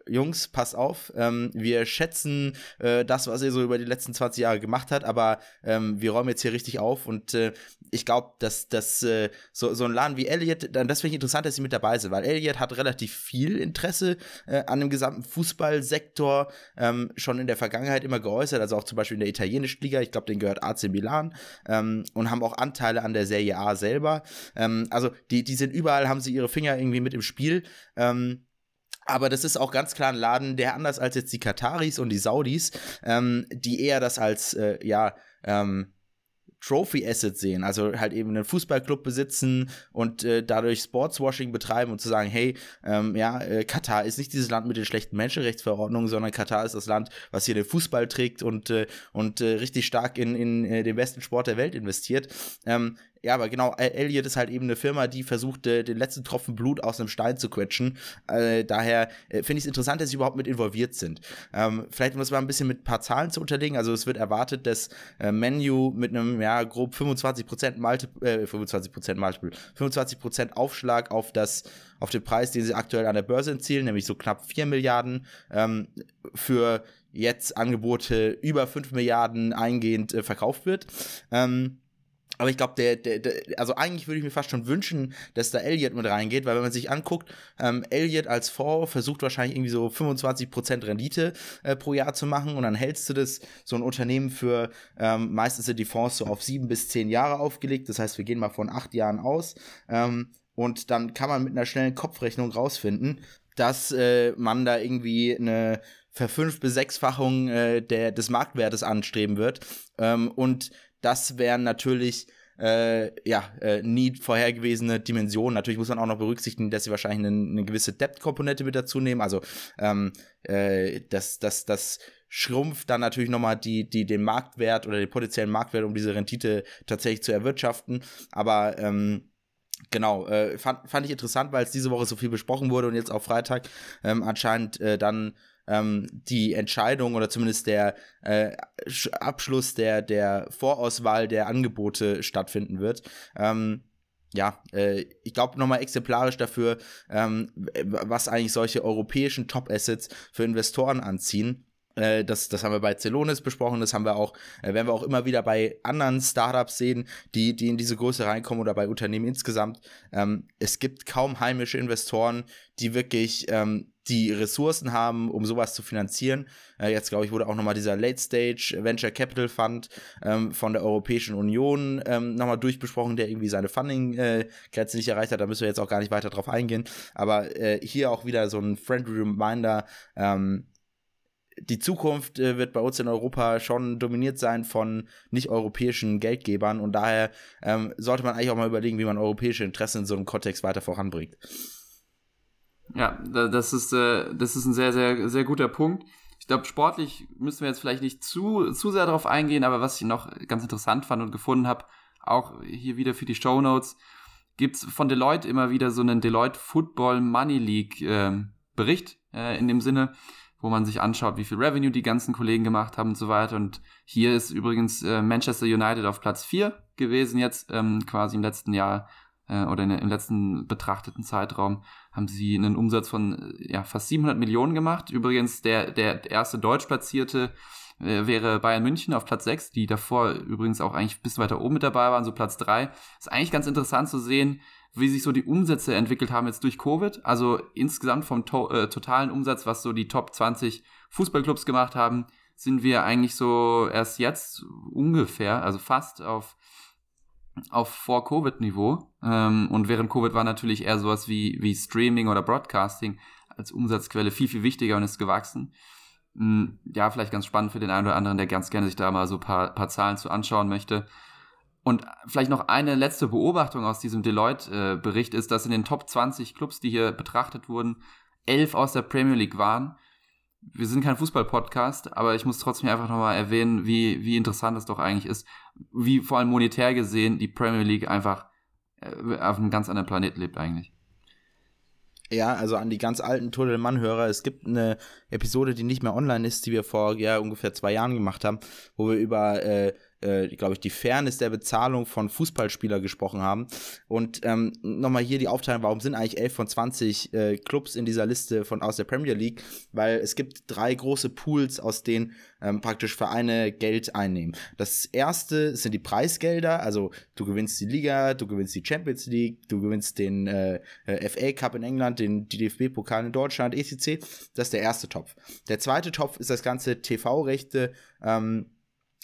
[SPEAKER 2] Jungs, passt auf, ähm, wir schätzen äh, das, was ihr so über die letzten 20 Jahre gemacht habt, aber ähm, wir räumen jetzt hier richtig auf und äh, ich glaube, dass, dass äh, so, so ein Laden wie Elliot, dann das finde ich interessant, dass sie mit dabei sind, weil Elliot hat relativ viel Interesse äh, an dem gesamten Fußballsektor ähm, schon in der Vergangenheit immer geäußert, also auch zum Beispiel in der italienischen Liga, ich glaube, den gehört AC Milan ähm, und haben auch Anteile an der Serie A selber. Ähm, also die, die sind überall, haben sie ihre Finger irgendwie mit im Spiel. Ähm, aber das ist auch ganz klar ein Laden, der anders als jetzt die Kataris und die Saudis, ähm, die eher das als, äh, ja, ähm, Trophy Asset sehen, also halt eben einen Fußballclub besitzen und äh, dadurch Sportswashing betreiben und zu sagen, hey, ähm, ja, äh, Katar ist nicht dieses Land mit den schlechten Menschenrechtsverordnungen, sondern Katar ist das Land, was hier den Fußball trägt und, äh, und äh, richtig stark in, in äh, den besten Sport der Welt investiert. Ähm, ja, aber genau, Elliot ist halt eben eine Firma, die versucht, äh, den letzten Tropfen Blut aus einem Stein zu quetschen. Äh, daher äh, finde ich es interessant, dass sie überhaupt mit involviert sind. Ähm, vielleicht muss man ein bisschen mit ein paar Zahlen zu unterlegen. Also es wird erwartet, dass äh, Menu mit einem, ja, grob 25% Multiple, äh, 25% Multiple, 25% Aufschlag auf das, auf den Preis, den sie aktuell an der Börse erzielen, nämlich so knapp 4 Milliarden, ähm, für jetzt Angebote über 5 Milliarden eingehend äh, verkauft wird. Ähm, aber ich glaube, der, der, der, also eigentlich würde ich mir fast schon wünschen, dass da Elliot mit reingeht, weil wenn man sich anguckt, ähm, Elliot als Fonds versucht wahrscheinlich irgendwie so 25% Rendite äh, pro Jahr zu machen und dann hältst du das, so ein Unternehmen für, ähm, meistens sind die Fonds so auf sieben bis zehn Jahre aufgelegt, das heißt, wir gehen mal von acht Jahren aus ähm, und dann kann man mit einer schnellen Kopfrechnung rausfinden, dass äh, man da irgendwie eine Verfünf- bis Sechsfachung äh, der, des Marktwertes anstreben wird ähm, und das wären natürlich äh, ja, äh, nie vorhergewesene Dimensionen. Natürlich muss man auch noch berücksichtigen, dass sie wahrscheinlich eine, eine gewisse Depth-Komponente mit dazu nehmen. Also ähm, äh, das, das, das schrumpft dann natürlich nochmal die, die, den Marktwert oder den potenziellen Marktwert, um diese Rendite tatsächlich zu erwirtschaften. Aber ähm, Genau, äh, fand, fand ich interessant, weil es diese Woche so viel besprochen wurde und jetzt auf Freitag ähm, anscheinend äh, dann ähm, die Entscheidung oder zumindest der äh, Abschluss der, der Vorauswahl der Angebote stattfinden wird. Ähm, ja, äh, ich glaube nochmal exemplarisch dafür, ähm, was eigentlich solche europäischen Top-Assets für Investoren anziehen. Äh, das, das haben wir bei Celonis besprochen, das haben wir auch, äh, werden wir auch immer wieder bei anderen Startups sehen, die, die in diese Größe reinkommen oder bei Unternehmen insgesamt. Ähm, es gibt kaum heimische Investoren, die wirklich ähm, die Ressourcen haben, um sowas zu finanzieren. Äh, jetzt, glaube ich, wurde auch nochmal dieser Late Stage Venture Capital Fund ähm, von der Europäischen Union ähm, nochmal durchbesprochen, der irgendwie seine Funding-Grenze äh, nicht erreicht hat. Da müssen wir jetzt auch gar nicht weiter drauf eingehen. Aber äh, hier auch wieder so ein friendly Reminder, ähm, die Zukunft äh, wird bei uns in Europa schon dominiert sein von nicht-europäischen Geldgebern und daher ähm, sollte man eigentlich auch mal überlegen, wie man europäische Interessen in so einem Kontext weiter voranbringt.
[SPEAKER 1] Ja, das ist, äh, das ist ein sehr, sehr, sehr guter Punkt. Ich glaube, sportlich müssen wir jetzt vielleicht nicht zu, zu sehr darauf eingehen, aber was ich noch ganz interessant fand und gefunden habe, auch hier wieder für die Show Notes, gibt es von Deloitte immer wieder so einen Deloitte Football Money League äh, Bericht äh, in dem Sinne, wo man sich anschaut, wie viel Revenue die ganzen Kollegen gemacht haben und so weiter. Und hier ist übrigens äh, Manchester United auf Platz 4 gewesen jetzt, ähm, quasi im letzten Jahr äh, oder in, im letzten betrachteten Zeitraum haben sie einen Umsatz von äh, ja, fast 700 Millionen gemacht. Übrigens der, der erste Deutschplatzierte äh, wäre Bayern München auf Platz 6, die davor übrigens auch eigentlich ein bisschen weiter oben mit dabei waren, so Platz 3. Ist eigentlich ganz interessant zu sehen, wie sich so die Umsätze entwickelt haben jetzt durch Covid. Also insgesamt vom to äh, totalen Umsatz, was so die Top 20 Fußballclubs gemacht haben, sind wir eigentlich so erst jetzt ungefähr, also fast auf auf Vor-Covid-Niveau. Ähm, und während Covid war natürlich eher sowas wie, wie Streaming oder Broadcasting als Umsatzquelle viel, viel wichtiger und ist gewachsen. Hm, ja, vielleicht ganz spannend für den einen oder anderen, der ganz gerne sich da mal so ein paar, paar Zahlen zu anschauen möchte. Und vielleicht noch eine letzte Beobachtung aus diesem Deloitte-Bericht ist, dass in den Top 20 Clubs, die hier betrachtet wurden, elf aus der Premier League waren. Wir sind kein Fußball-Podcast, aber ich muss trotzdem einfach nochmal erwähnen, wie, wie interessant das doch eigentlich ist, wie vor allem monetär gesehen die Premier League einfach äh, auf einem ganz anderen Planet lebt eigentlich.
[SPEAKER 2] Ja, also an die ganz alten Tour Mann-Hörer. Es gibt eine Episode, die nicht mehr online ist, die wir vor ja, ungefähr zwei Jahren gemacht haben, wo wir über äh, äh, glaube ich, die Fairness der Bezahlung von Fußballspielern gesprochen haben. Und ähm, nochmal hier die Aufteilung, warum sind eigentlich 11 von 20 äh, Clubs in dieser Liste von aus der Premier League? Weil es gibt drei große Pools, aus denen ähm, praktisch Vereine Geld einnehmen. Das erste sind die Preisgelder, also du gewinnst die Liga, du gewinnst die Champions League, du gewinnst den äh, äh FA Cup in England, den DFB-Pokal in Deutschland, ECC. Das ist der erste Topf. Der zweite Topf ist das ganze TV-Rechte. Ähm,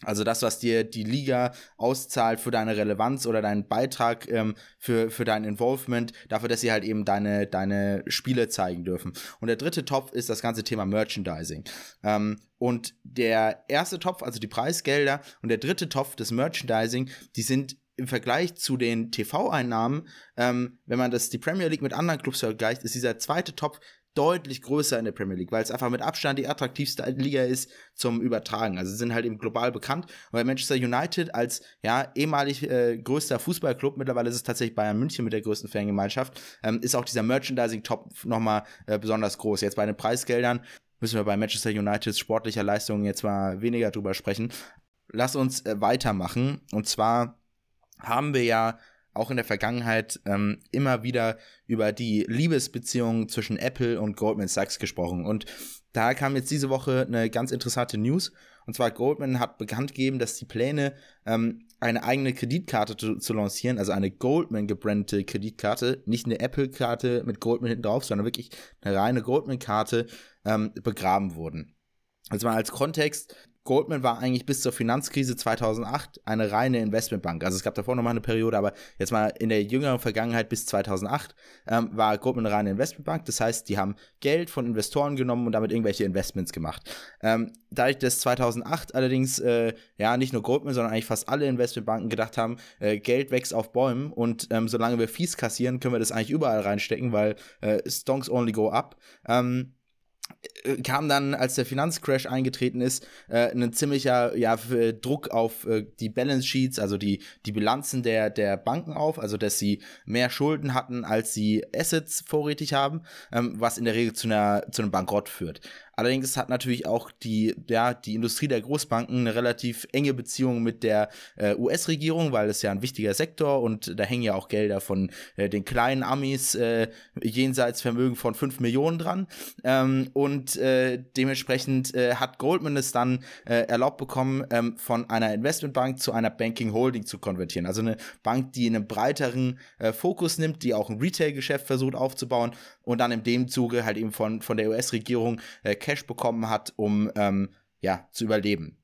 [SPEAKER 2] also das, was dir die Liga auszahlt für deine Relevanz oder deinen Beitrag ähm, für, für dein Involvement, dafür, dass sie halt eben deine, deine Spiele zeigen dürfen. Und der dritte Topf ist das ganze Thema Merchandising. Ähm, und der erste Topf, also die Preisgelder, und der dritte Topf, das Merchandising, die sind im Vergleich zu den TV-Einnahmen, ähm, wenn man das die Premier League mit anderen Clubs vergleicht, ist dieser zweite Topf deutlich größer in der Premier League, weil es einfach mit Abstand die attraktivste Liga ist zum Übertragen. Also sind halt eben global bekannt. Weil Manchester United als ja ehemalig äh, größter Fußballclub, mittlerweile ist es tatsächlich Bayern München mit der größten Fangemeinschaft, ähm, ist auch dieser Merchandising-Top nochmal äh, besonders groß. Jetzt bei den Preisgeldern müssen wir bei Manchester Uniteds sportlicher Leistungen jetzt mal weniger drüber sprechen. Lass uns äh, weitermachen. Und zwar haben wir ja auch in der Vergangenheit ähm, immer wieder über die Liebesbeziehung zwischen Apple und Goldman Sachs gesprochen. Und da kam jetzt diese Woche eine ganz interessante News. Und zwar Goldman hat bekannt gegeben, dass die Pläne, ähm, eine eigene Kreditkarte zu, zu, lancieren, also eine Goldman gebrandete Kreditkarte, nicht eine Apple-Karte mit Goldman hinten drauf, sondern wirklich eine reine Goldman-Karte, ähm, begraben wurden. Also mal als Kontext, Goldman war eigentlich bis zur Finanzkrise 2008 eine reine Investmentbank. Also es gab davor nochmal eine Periode, aber jetzt mal in der jüngeren Vergangenheit bis 2008 ähm, war Goldman eine reine Investmentbank. Das heißt, die haben Geld von Investoren genommen und damit irgendwelche Investments gemacht. Ähm, dadurch, dass 2008 allerdings äh, ja nicht nur Goldman, sondern eigentlich fast alle Investmentbanken gedacht haben, äh, Geld wächst auf Bäumen und ähm, solange wir Fees kassieren, können wir das eigentlich überall reinstecken, weil äh, Stonks only go up. Ähm, äh, kam dann, als der Finanzcrash eingetreten ist, äh, ein ziemlicher ja, Druck auf äh, die Balance Sheets, also die, die Bilanzen der, der Banken auf, also dass sie mehr Schulden hatten, als sie Assets vorrätig haben, ähm, was in der Regel zu, einer, zu einem Bankrott führt. Allerdings hat natürlich auch die, ja, die Industrie der Großbanken eine relativ enge Beziehung mit der äh, US-Regierung, weil es ja ein wichtiger Sektor und da hängen ja auch Gelder von äh, den kleinen Amis äh, jenseits Vermögen von 5 Millionen dran. Ähm, und äh, dementsprechend äh, hat Goldman es dann äh, erlaubt bekommen, ähm, von einer Investmentbank zu einer Banking Holding zu konvertieren. Also eine Bank, die einen breiteren äh, Fokus nimmt, die auch ein Retail-Geschäft versucht aufzubauen und dann in dem Zuge halt eben von, von der US-Regierung äh, Cash bekommen hat, um ähm, ja, zu überleben.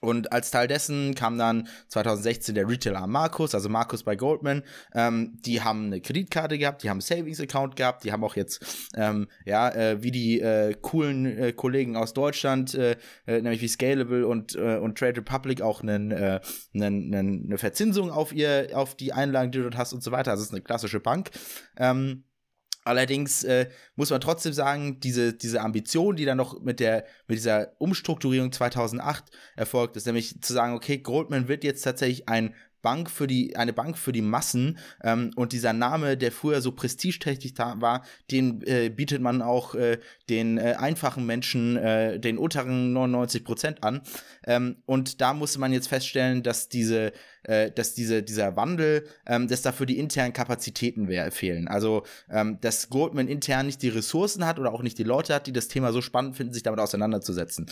[SPEAKER 2] Und als Teil dessen kam dann 2016 der Retailer Markus, also Markus bei Goldman. Ähm, die haben eine Kreditkarte gehabt, die haben einen Savings-Account gehabt, die haben auch jetzt, ähm, ja, äh, wie die äh, coolen äh, Kollegen aus Deutschland, äh, äh, nämlich wie Scalable und, äh, und Trade Republic auch einen, äh, einen, einen, eine Verzinsung auf ihr, auf die Einlagen, die du dort hast und so weiter. Also es ist eine klassische Bank. Ähm, Allerdings äh, muss man trotzdem sagen, diese, diese Ambition, die dann noch mit, der, mit dieser Umstrukturierung 2008 erfolgt ist, nämlich zu sagen, okay, Goldman wird jetzt tatsächlich ein Bank für die, eine Bank für die Massen ähm, und dieser Name, der früher so prestigeträchtig war, den äh, bietet man auch äh, den äh, einfachen Menschen, äh, den unteren 99 Prozent an. Ähm, und da musste man jetzt feststellen, dass diese, äh, dass diese, dieser Wandel, ähm, dass dafür die internen Kapazitäten fehlen. Also, ähm, dass Goldman intern nicht die Ressourcen hat oder auch nicht die Leute hat, die das Thema so spannend finden, sich damit auseinanderzusetzen.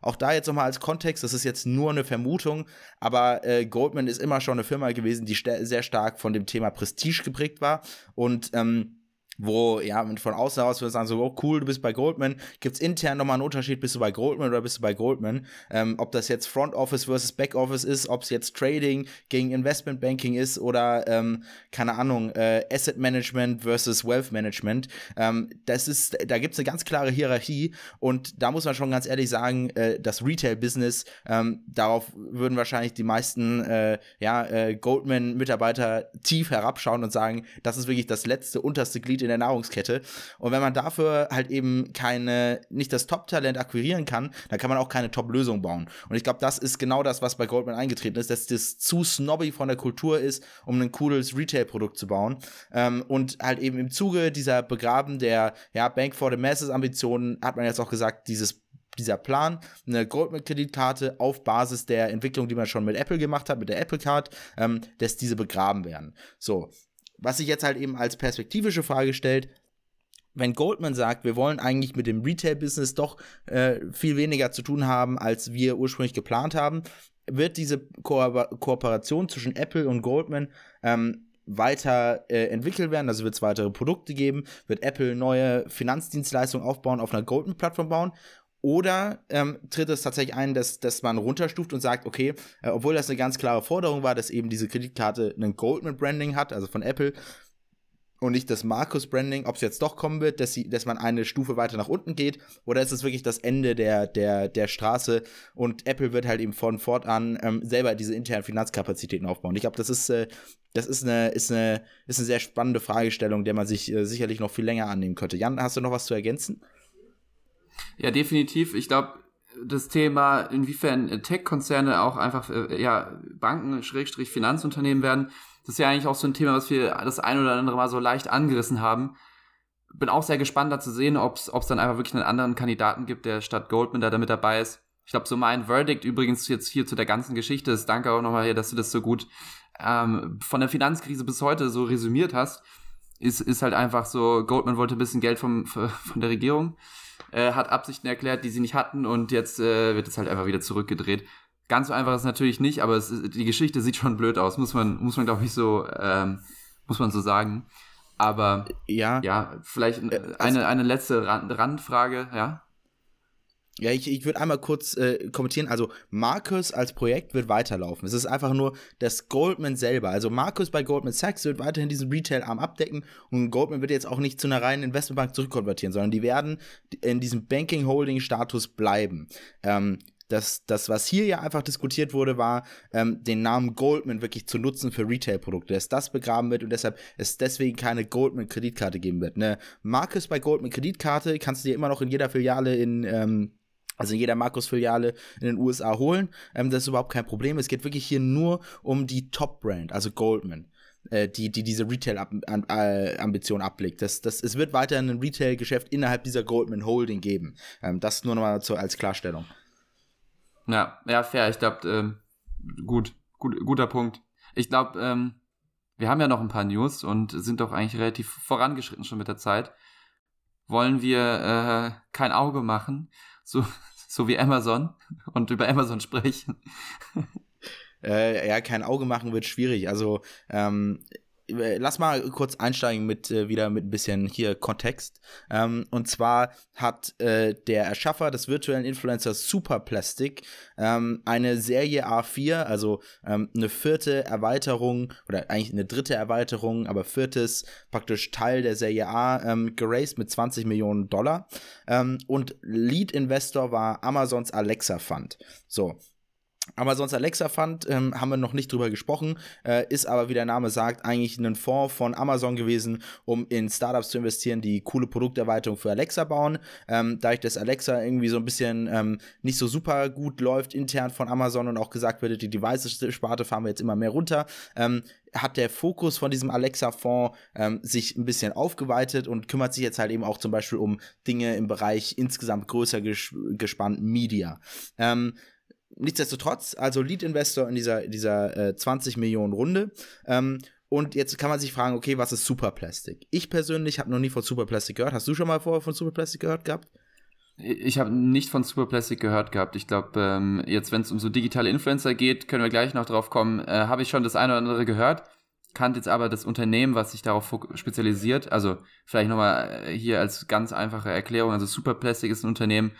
[SPEAKER 2] Auch da jetzt nochmal als Kontext, das ist jetzt nur eine Vermutung, aber äh, Goldman ist immer schon eine Firma gewesen, die sehr stark von dem Thema Prestige geprägt war. Und ähm, wo, ja, von außen aus wir sagen so, oh cool, du bist bei Goldman. Gibt es intern nochmal einen Unterschied, bist du bei Goldman oder bist du bei Goldman? Ähm, ob das jetzt Front Office versus Back Office ist, ob es jetzt Trading gegen Investment Banking ist oder, ähm, keine Ahnung, äh, Asset Management versus Wealth Management. Ähm, das ist, da gibt es eine ganz klare Hierarchie und da muss man schon ganz ehrlich sagen, äh, das Retail-Business, ähm, darauf würden wahrscheinlich die meisten, äh, ja, äh, Goldman-Mitarbeiter tief herabschauen und sagen, das ist wirklich das letzte, unterste Glied in der Nahrungskette. Und wenn man dafür halt eben keine, nicht das Top-Talent akquirieren kann, dann kann man auch keine Top-Lösung bauen. Und ich glaube, das ist genau das, was bei Goldman eingetreten ist, dass das zu snobby von der Kultur ist, um ein cooles Retail-Produkt zu bauen. Ähm, und halt eben im Zuge dieser Begraben der ja, Bank for the Masses Ambitionen hat man jetzt auch gesagt, dieses dieser Plan, eine Goldman-Kreditkarte auf Basis der Entwicklung, die man schon mit Apple gemacht hat, mit der Apple Card, ähm, dass diese begraben werden. So, was sich jetzt halt eben als perspektivische Frage stellt, wenn Goldman sagt, wir wollen eigentlich mit dem Retail-Business doch äh, viel weniger zu tun haben, als wir ursprünglich geplant haben, wird diese Ko Kooperation zwischen Apple und Goldman ähm, weiter äh, entwickelt werden, also wird es weitere Produkte geben, wird Apple neue Finanzdienstleistungen aufbauen, auf einer Goldman-Plattform bauen oder ähm, tritt es tatsächlich ein, dass, dass man runterstuft und sagt, okay, äh, obwohl das eine ganz klare Forderung war, dass eben diese Kreditkarte einen Goldman-Branding hat, also von Apple, und nicht das Markus-Branding, ob es jetzt doch kommen wird, dass, sie, dass man eine Stufe weiter nach unten geht, oder ist es wirklich das Ende der, der, der Straße und Apple wird halt eben von fortan ähm, selber diese internen Finanzkapazitäten aufbauen. Ich glaube, das ist, äh, das ist eine, ist, eine, ist eine sehr spannende Fragestellung, der man sich äh, sicherlich noch viel länger annehmen könnte. Jan, hast du noch was zu ergänzen?
[SPEAKER 1] Ja, definitiv. Ich glaube, das Thema, inwiefern Tech-Konzerne auch einfach äh, ja, Banken, Schrägstrich Finanzunternehmen werden, das ist ja eigentlich auch so ein Thema, was wir das ein oder andere Mal so leicht angerissen haben. Bin auch sehr gespannt, da zu sehen, ob es dann einfach wirklich einen anderen Kandidaten gibt, der statt Goldman da damit dabei ist. Ich glaube, so mein Verdict übrigens jetzt hier zu der ganzen Geschichte ist, danke auch nochmal hier, dass du das so gut ähm, von der Finanzkrise bis heute so resümiert hast, ist, ist halt einfach so, Goldman wollte ein bisschen Geld vom, von der Regierung äh, hat Absichten erklärt, die sie nicht hatten und jetzt äh, wird es halt einfach wieder zurückgedreht. Ganz so einfach ist es natürlich nicht, aber es, die Geschichte sieht schon blöd aus, muss man, muss man glaube ich so, ähm, muss man so sagen. Aber ja, ja vielleicht äh, eine, eine letzte Randfrage, ja.
[SPEAKER 2] Ja, ich, ich würde einmal kurz äh, kommentieren. Also, Marcus als Projekt wird weiterlaufen. Es ist einfach nur das Goldman selber. Also, Marcus bei Goldman Sachs wird weiterhin diesen Retail-Arm abdecken und Goldman wird jetzt auch nicht zu einer reinen Investmentbank zurückkonvertieren, sondern die werden in diesem Banking-Holding-Status bleiben. Ähm, das, das, was hier ja einfach diskutiert wurde, war, ähm, den Namen Goldman wirklich zu nutzen für Retail-Produkte, dass das begraben wird und deshalb es deswegen keine Goldman-Kreditkarte geben wird. Eine Marcus bei Goldman-Kreditkarte kannst du dir immer noch in jeder Filiale in, ähm, also jeder Markus-Filiale in den USA holen. Ähm, das ist überhaupt kein Problem. Es geht wirklich hier nur um die Top-Brand, also Goldman äh, die, die diese Retail-Ambition ablegt. Das, das, es wird weiterhin ein Retail-Geschäft innerhalb dieser Goldman Holding geben. Ähm, das nur nochmal so als Klarstellung.
[SPEAKER 1] Ja, ja, fair. Ich glaube, ähm, gut, gut, guter Punkt. Ich glaube, ähm, wir haben ja noch ein paar News und sind doch eigentlich relativ vorangeschritten schon mit der Zeit. Wollen wir äh, kein Auge machen, so, so wie Amazon und über Amazon sprechen?
[SPEAKER 2] äh, ja, kein Auge machen wird schwierig. Also ähm, äh, lass mal kurz einsteigen mit äh, wieder mit ein bisschen hier Kontext. Ähm, und zwar hat äh, der Erschaffer des virtuellen Influencers Superplastic ähm, eine Serie A4, also ähm, eine vierte Erweiterung oder eigentlich eine dritte Erweiterung, aber viertes praktisch Teil der Serie A ähm, geraced mit 20 Millionen Dollar. Ähm, und Lead Investor war Amazons Alexa Fund. So, sonst Alexa Fund ähm, haben wir noch nicht drüber gesprochen, äh, ist aber, wie der Name sagt, eigentlich ein Fonds von Amazon gewesen, um in Startups zu investieren, die coole Produkterweiterung für Alexa bauen. Ähm, dadurch, dass Alexa irgendwie so ein bisschen ähm, nicht so super gut läuft intern von Amazon und auch gesagt wird, die Devices-Sparte fahren wir jetzt immer mehr runter, ähm, hat der Fokus von diesem Alexa-Fonds ähm, sich ein bisschen aufgeweitet und kümmert sich jetzt halt eben auch zum Beispiel um Dinge im Bereich insgesamt größer ges gespannt Media. Ähm, nichtsdestotrotz, also Lead-Investor in dieser, dieser äh, 20 Millionen Runde. Ähm, und jetzt kann man sich fragen, okay, was ist Superplastic? Ich persönlich habe noch nie von Superplastic gehört. Hast du schon mal vorher von Superplastic gehört gehabt?
[SPEAKER 1] Ich habe nicht von Superplastic gehört gehabt. Ich glaube, ähm, jetzt, wenn es um so digitale Influencer geht, können wir gleich noch drauf kommen. Äh, habe ich schon das eine oder andere gehört, kannte jetzt aber das Unternehmen, was sich darauf spezialisiert. Also vielleicht nochmal äh, hier als ganz einfache Erklärung. Also Superplastic ist ein Unternehmen,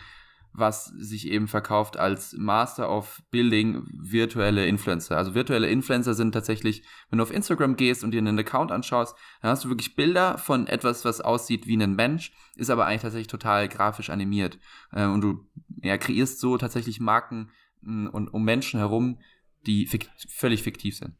[SPEAKER 1] was sich eben verkauft als Master of Building virtuelle Influencer. Also virtuelle Influencer sind tatsächlich, wenn du auf Instagram gehst und dir einen Account anschaust, dann hast du wirklich Bilder von etwas, was aussieht wie ein Mensch, ist aber eigentlich tatsächlich total grafisch animiert. Äh, und du ja, kreierst so tatsächlich Marken mm, und um Menschen herum, die fikt völlig fiktiv sind.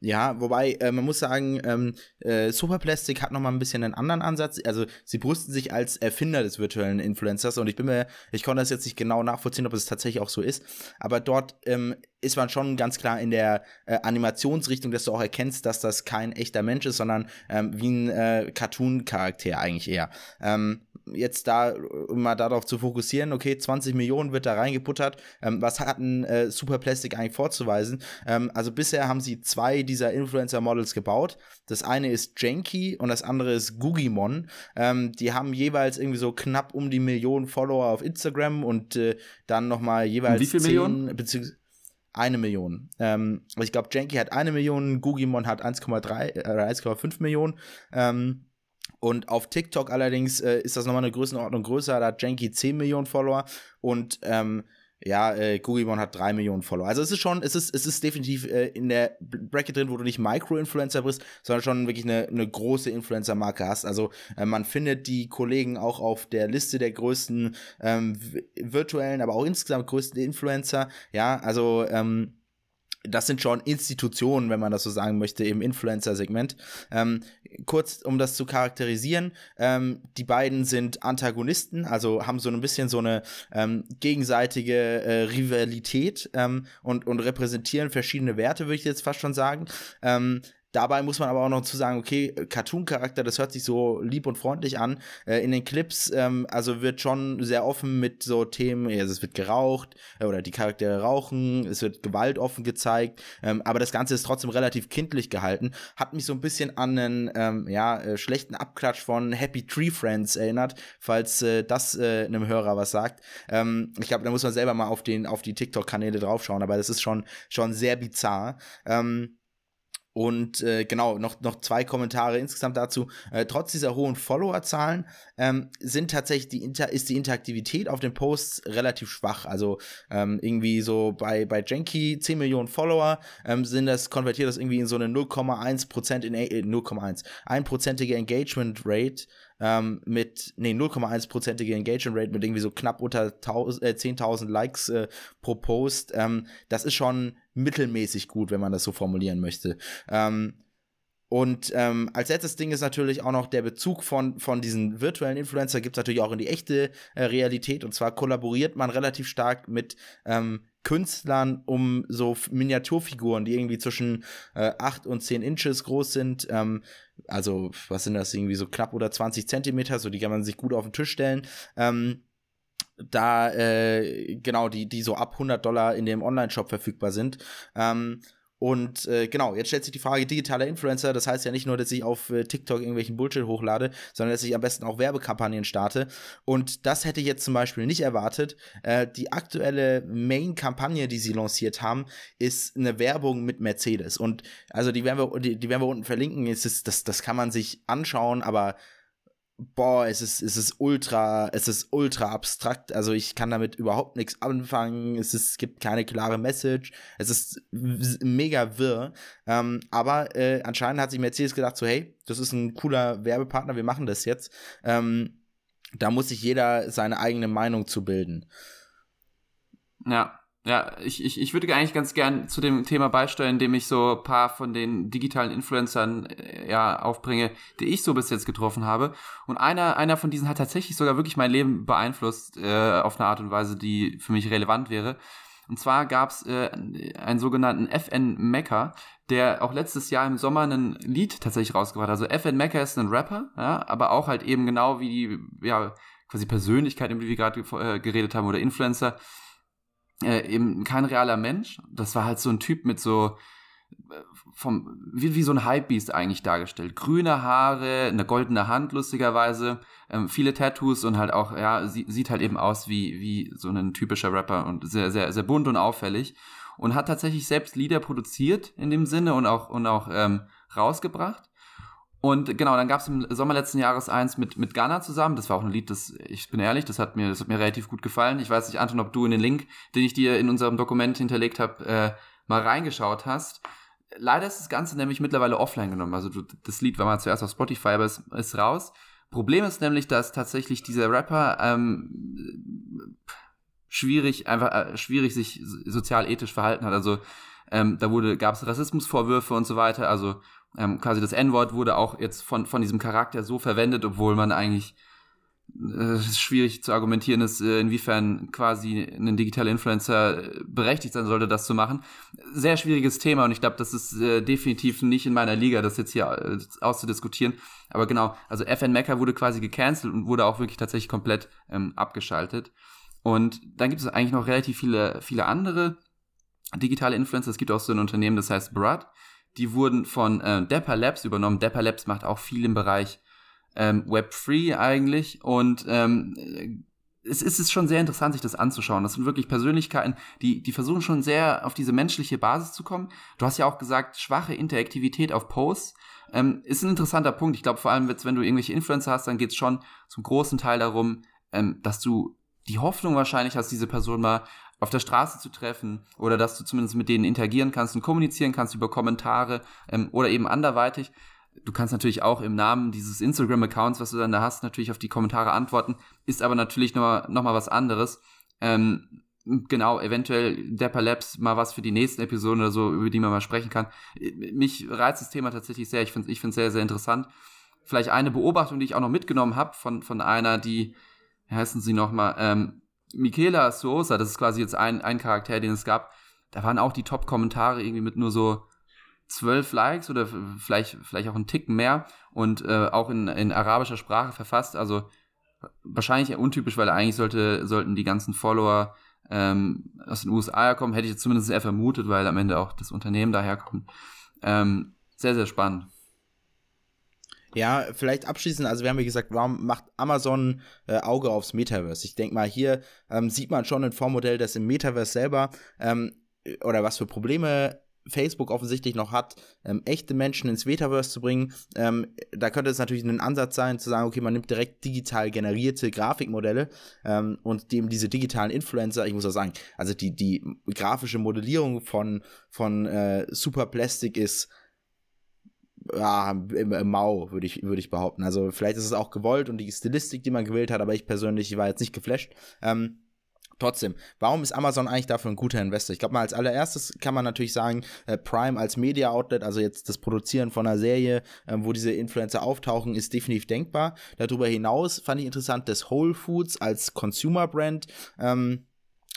[SPEAKER 2] Ja, wobei äh, man muss sagen, ähm, äh, Superplastic hat noch mal ein bisschen einen anderen Ansatz. Also sie brüsten sich als Erfinder des virtuellen Influencers und ich bin mir, ich konnte das jetzt nicht genau nachvollziehen, ob es tatsächlich auch so ist. Aber dort ähm, ist man schon ganz klar in der äh, Animationsrichtung, dass du auch erkennst, dass das kein echter Mensch ist, sondern ähm, wie ein äh, Cartoon-Charakter eigentlich eher. Ähm, jetzt da mal darauf zu fokussieren, okay, 20 Millionen wird da reingebuttert. Ähm, was hat ein äh, Superplastic eigentlich vorzuweisen? Ähm, also bisher haben sie zwei dieser Influencer-Models gebaut. Das eine ist Janky und das andere ist Googimon. Ähm, die haben jeweils irgendwie so knapp um die Million Follower auf Instagram und äh, dann nochmal jeweils
[SPEAKER 1] Wie viele Millionen?
[SPEAKER 2] Beziehungsweise eine Million. Ähm, ich glaube, Janky hat eine Million, Gugimon hat 1,3 äh, 1,5 Millionen. Ähm, und auf TikTok allerdings äh, ist das nochmal eine Größenordnung größer. Da hat Janky 10 Millionen Follower und ähm, ja, äh, Gugimon hat 3 Millionen Follower. Also es ist schon, es ist, es ist definitiv äh, in der Bracket drin, wo du nicht Micro-Influencer bist, sondern schon wirklich eine, eine große Influencer-Marke hast. Also äh, man findet die Kollegen auch auf der Liste der größten ähm, virtuellen, aber auch insgesamt größten Influencer. Ja, also ähm, das sind schon Institutionen, wenn man das so sagen möchte, im Influencer-Segment. Ähm, kurz, um das zu charakterisieren, ähm, die beiden sind Antagonisten, also haben so ein bisschen so eine ähm, gegenseitige äh, Rivalität ähm, und, und repräsentieren verschiedene Werte, würde ich jetzt fast schon sagen. Dabei muss man aber auch noch zu sagen, okay, Cartoon-Charakter, das hört sich so lieb und freundlich an. Äh, in den Clips, ähm, also wird schon sehr offen mit so Themen, also es wird geraucht äh, oder die Charaktere rauchen, es wird Gewalt offen gezeigt, ähm, aber das Ganze ist trotzdem relativ kindlich gehalten. Hat mich so ein bisschen an einen ähm, ja, äh, schlechten Abklatsch von Happy Tree Friends erinnert, falls äh, das äh, einem Hörer was sagt. Ähm, ich glaube, da muss man selber mal auf, den, auf die TikTok-Kanäle draufschauen, aber das ist schon, schon sehr bizarr. Ähm, und äh, genau, noch, noch zwei Kommentare insgesamt dazu. Äh, trotz dieser hohen Followerzahlen ähm, sind tatsächlich die Inter ist die Interaktivität auf den Posts relativ schwach. Also ähm, irgendwie so bei, bei Janky 10 Millionen Follower ähm, sind das, konvertiert das irgendwie in so eine 0,1% in äh, 0,1, einprozentige Engagement Rate ähm, mit, nee, 0,1%ige Engagement Rate mit irgendwie so knapp unter äh, 10.000 Likes äh, pro Post. Ähm, das ist schon mittelmäßig gut, wenn man das so formulieren möchte. Ähm, und ähm, als letztes Ding ist natürlich auch noch der Bezug von, von diesen virtuellen Influencer, gibt es natürlich auch in die echte äh, Realität. Und zwar kollaboriert man relativ stark mit ähm, Künstlern um so Miniaturfiguren, die irgendwie zwischen äh, 8 und 10 Inches groß sind. Ähm, also, was sind das, irgendwie so knapp oder 20 Zentimeter, so die kann man sich gut auf den Tisch stellen. Ähm, da, äh, genau, die, die so ab 100 Dollar in dem Online-Shop verfügbar sind. Ähm, und äh, genau, jetzt stellt sich die Frage, digitaler Influencer, das heißt ja nicht nur, dass ich auf äh, TikTok irgendwelchen Bullshit hochlade, sondern dass ich am besten auch Werbekampagnen starte. Und das hätte ich jetzt zum Beispiel nicht erwartet. Äh, die aktuelle Main-Kampagne, die sie lanciert haben, ist eine Werbung mit Mercedes. Und also die werden wir, die, die werden wir unten verlinken. Es ist, das, das kann man sich anschauen, aber boah, es ist, es ist ultra, es ist ultra abstrakt. Also ich kann damit überhaupt nichts anfangen. Es, ist, es gibt keine klare Message. Es ist mega wirr. Ähm, aber äh, anscheinend hat sich Mercedes gedacht, so, hey, das ist ein cooler Werbepartner, wir machen das jetzt. Ähm, da muss sich jeder seine eigene Meinung zu bilden.
[SPEAKER 1] Ja, ja, ich, ich, ich würde eigentlich ganz gern zu dem Thema beisteuern, indem ich so ein paar von den digitalen Influencern äh, ja aufbringe, die ich so bis jetzt getroffen habe. Und einer, einer von diesen hat tatsächlich sogar wirklich mein Leben beeinflusst, äh, auf eine Art und Weise, die für mich relevant wäre. Und zwar gab es äh, einen sogenannten FN Mecca, der auch letztes Jahr im Sommer ein Lied tatsächlich rausgebracht hat. Also FN Mecca ist ein Rapper, ja, aber auch halt eben genau wie die, ja, quasi Persönlichkeit, über die wir gerade äh, geredet haben, oder Influencer äh, eben kein realer Mensch. Das war halt so ein Typ mit so äh, vom wie, wie so ein Hypebeast eigentlich dargestellt. Grüne Haare, eine goldene Hand lustigerweise, ähm, viele Tattoos und halt auch ja sie, sieht halt eben aus wie wie so ein typischer Rapper und sehr sehr sehr bunt und auffällig und hat tatsächlich selbst Lieder produziert in dem Sinne und auch und auch ähm, rausgebracht und genau, dann gab es im Sommer letzten Jahres eins mit, mit Ghana zusammen. Das war auch ein Lied, das, ich bin ehrlich, das hat mir, das hat mir relativ gut gefallen. Ich weiß nicht, Anton, ob du in den Link, den ich dir in unserem Dokument hinterlegt habe, äh, mal reingeschaut hast. Leider ist das Ganze nämlich mittlerweile offline genommen. Also du, das Lied war mal zuerst auf Spotify, aber es ist raus. Problem ist nämlich, dass tatsächlich dieser Rapper ähm, schwierig, einfach äh, schwierig sich sozial-ethisch verhalten hat. Also ähm, da wurde, gab es Rassismusvorwürfe und so weiter. Also ähm, quasi das N-Wort wurde auch jetzt von, von diesem Charakter so verwendet, obwohl man eigentlich äh, schwierig zu argumentieren ist, äh, inwiefern quasi ein digitaler Influencer äh, berechtigt sein sollte, das zu machen. Sehr schwieriges Thema und ich glaube, das ist äh, definitiv nicht in meiner Liga, das jetzt hier äh, auszudiskutieren. Aber genau, also FN Mecca wurde quasi gecancelt und wurde auch wirklich tatsächlich komplett ähm, abgeschaltet. Und dann gibt es eigentlich noch relativ viele, viele andere digitale Influencer. Es gibt auch so ein Unternehmen, das heißt Brad die wurden von äh, Dapper Labs übernommen. Dapper Labs macht auch viel im Bereich ähm, Web3 eigentlich und ähm, es ist schon sehr interessant, sich das anzuschauen. Das sind wirklich Persönlichkeiten, die, die versuchen schon sehr auf diese menschliche Basis zu kommen. Du hast ja auch gesagt, schwache Interaktivität auf Posts. Ähm, ist ein interessanter Punkt. Ich glaube, vor allem, wenn du irgendwelche Influencer hast, dann geht es schon zum großen Teil darum, ähm, dass du die Hoffnung wahrscheinlich hast, diese Person mal auf der Straße zu treffen oder dass du zumindest mit denen interagieren kannst und kommunizieren kannst über Kommentare ähm, oder eben anderweitig. Du kannst natürlich auch im Namen dieses Instagram-Accounts, was du dann da hast, natürlich auf die Kommentare antworten, ist aber natürlich nochmal noch mal was anderes. Ähm, genau, eventuell Dapper Labs mal was für die nächsten Episoden oder so, über die man mal sprechen kann. Mich reizt das Thema tatsächlich sehr. Ich finde es ich sehr, sehr interessant. Vielleicht eine Beobachtung, die ich auch noch mitgenommen habe von, von einer, die, heißen sie nochmal, ähm, Michaela Sosa, das ist quasi jetzt ein, ein Charakter, den es gab, da waren auch die Top-Kommentare irgendwie mit nur so zwölf Likes oder vielleicht, vielleicht auch ein Tick mehr und äh, auch in, in arabischer Sprache verfasst. Also wahrscheinlich eher untypisch, weil eigentlich sollte, sollten die ganzen Follower ähm, aus den USA kommen. Hätte ich jetzt zumindest eher vermutet, weil am Ende auch das Unternehmen daherkommt. Ähm, sehr, sehr spannend.
[SPEAKER 2] Ja, vielleicht abschließend, also wir haben ja gesagt, warum macht Amazon äh, Auge aufs Metaverse? Ich denke mal, hier ähm, sieht man schon ein Vormodell, das im Metaverse selber ähm, oder was für Probleme Facebook offensichtlich noch hat, ähm, echte Menschen ins Metaverse zu bringen. Ähm, da könnte es natürlich ein Ansatz sein, zu sagen, okay, man nimmt direkt digital generierte Grafikmodelle ähm, und dem diese digitalen Influencer, ich muss auch sagen, also die, die grafische Modellierung von, von äh, Superplastic ist ja, im, im Mau, würde ich, würd ich behaupten. Also vielleicht ist es auch gewollt und die Stilistik, die man gewählt hat, aber ich persönlich war jetzt nicht geflasht. Ähm, Trotzdem, warum ist Amazon eigentlich dafür ein guter Investor? Ich glaube mal, als allererstes kann man natürlich sagen, äh, Prime als Media Outlet, also jetzt das Produzieren von einer Serie, äh, wo diese Influencer auftauchen, ist definitiv denkbar. Darüber hinaus fand ich interessant, dass Whole Foods als Consumer Brand ähm,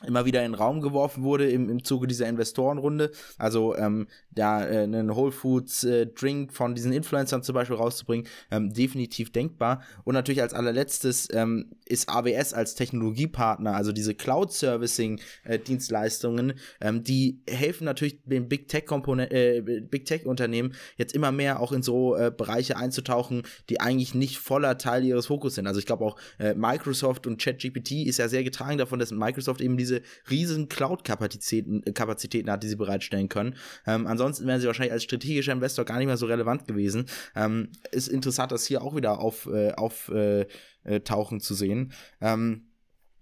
[SPEAKER 2] immer wieder in den Raum geworfen wurde im, im Zuge dieser Investorenrunde. Also ähm, da äh, einen Whole Foods äh, Drink von diesen Influencern zum Beispiel rauszubringen, ähm, definitiv denkbar. Und natürlich als allerletztes ähm, ist AWS als Technologiepartner, also diese Cloud Servicing äh, Dienstleistungen, ähm, die helfen natürlich den Big Tech Komponenten, äh, Big Tech Unternehmen jetzt immer mehr auch in so äh, Bereiche einzutauchen, die eigentlich nicht voller Teil ihres Fokus sind. Also ich glaube auch äh, Microsoft und ChatGPT ist ja sehr getragen davon, dass Microsoft eben diese riesigen Cloud-Kapazitäten äh, Kapazitäten hat, die sie bereitstellen können. Ähm, ansonsten wären sie wahrscheinlich als strategischer Investor gar nicht mehr so relevant gewesen. Ähm, ist interessant, das hier auch wieder auf, äh, auf äh, äh tauchen zu sehen. Ähm,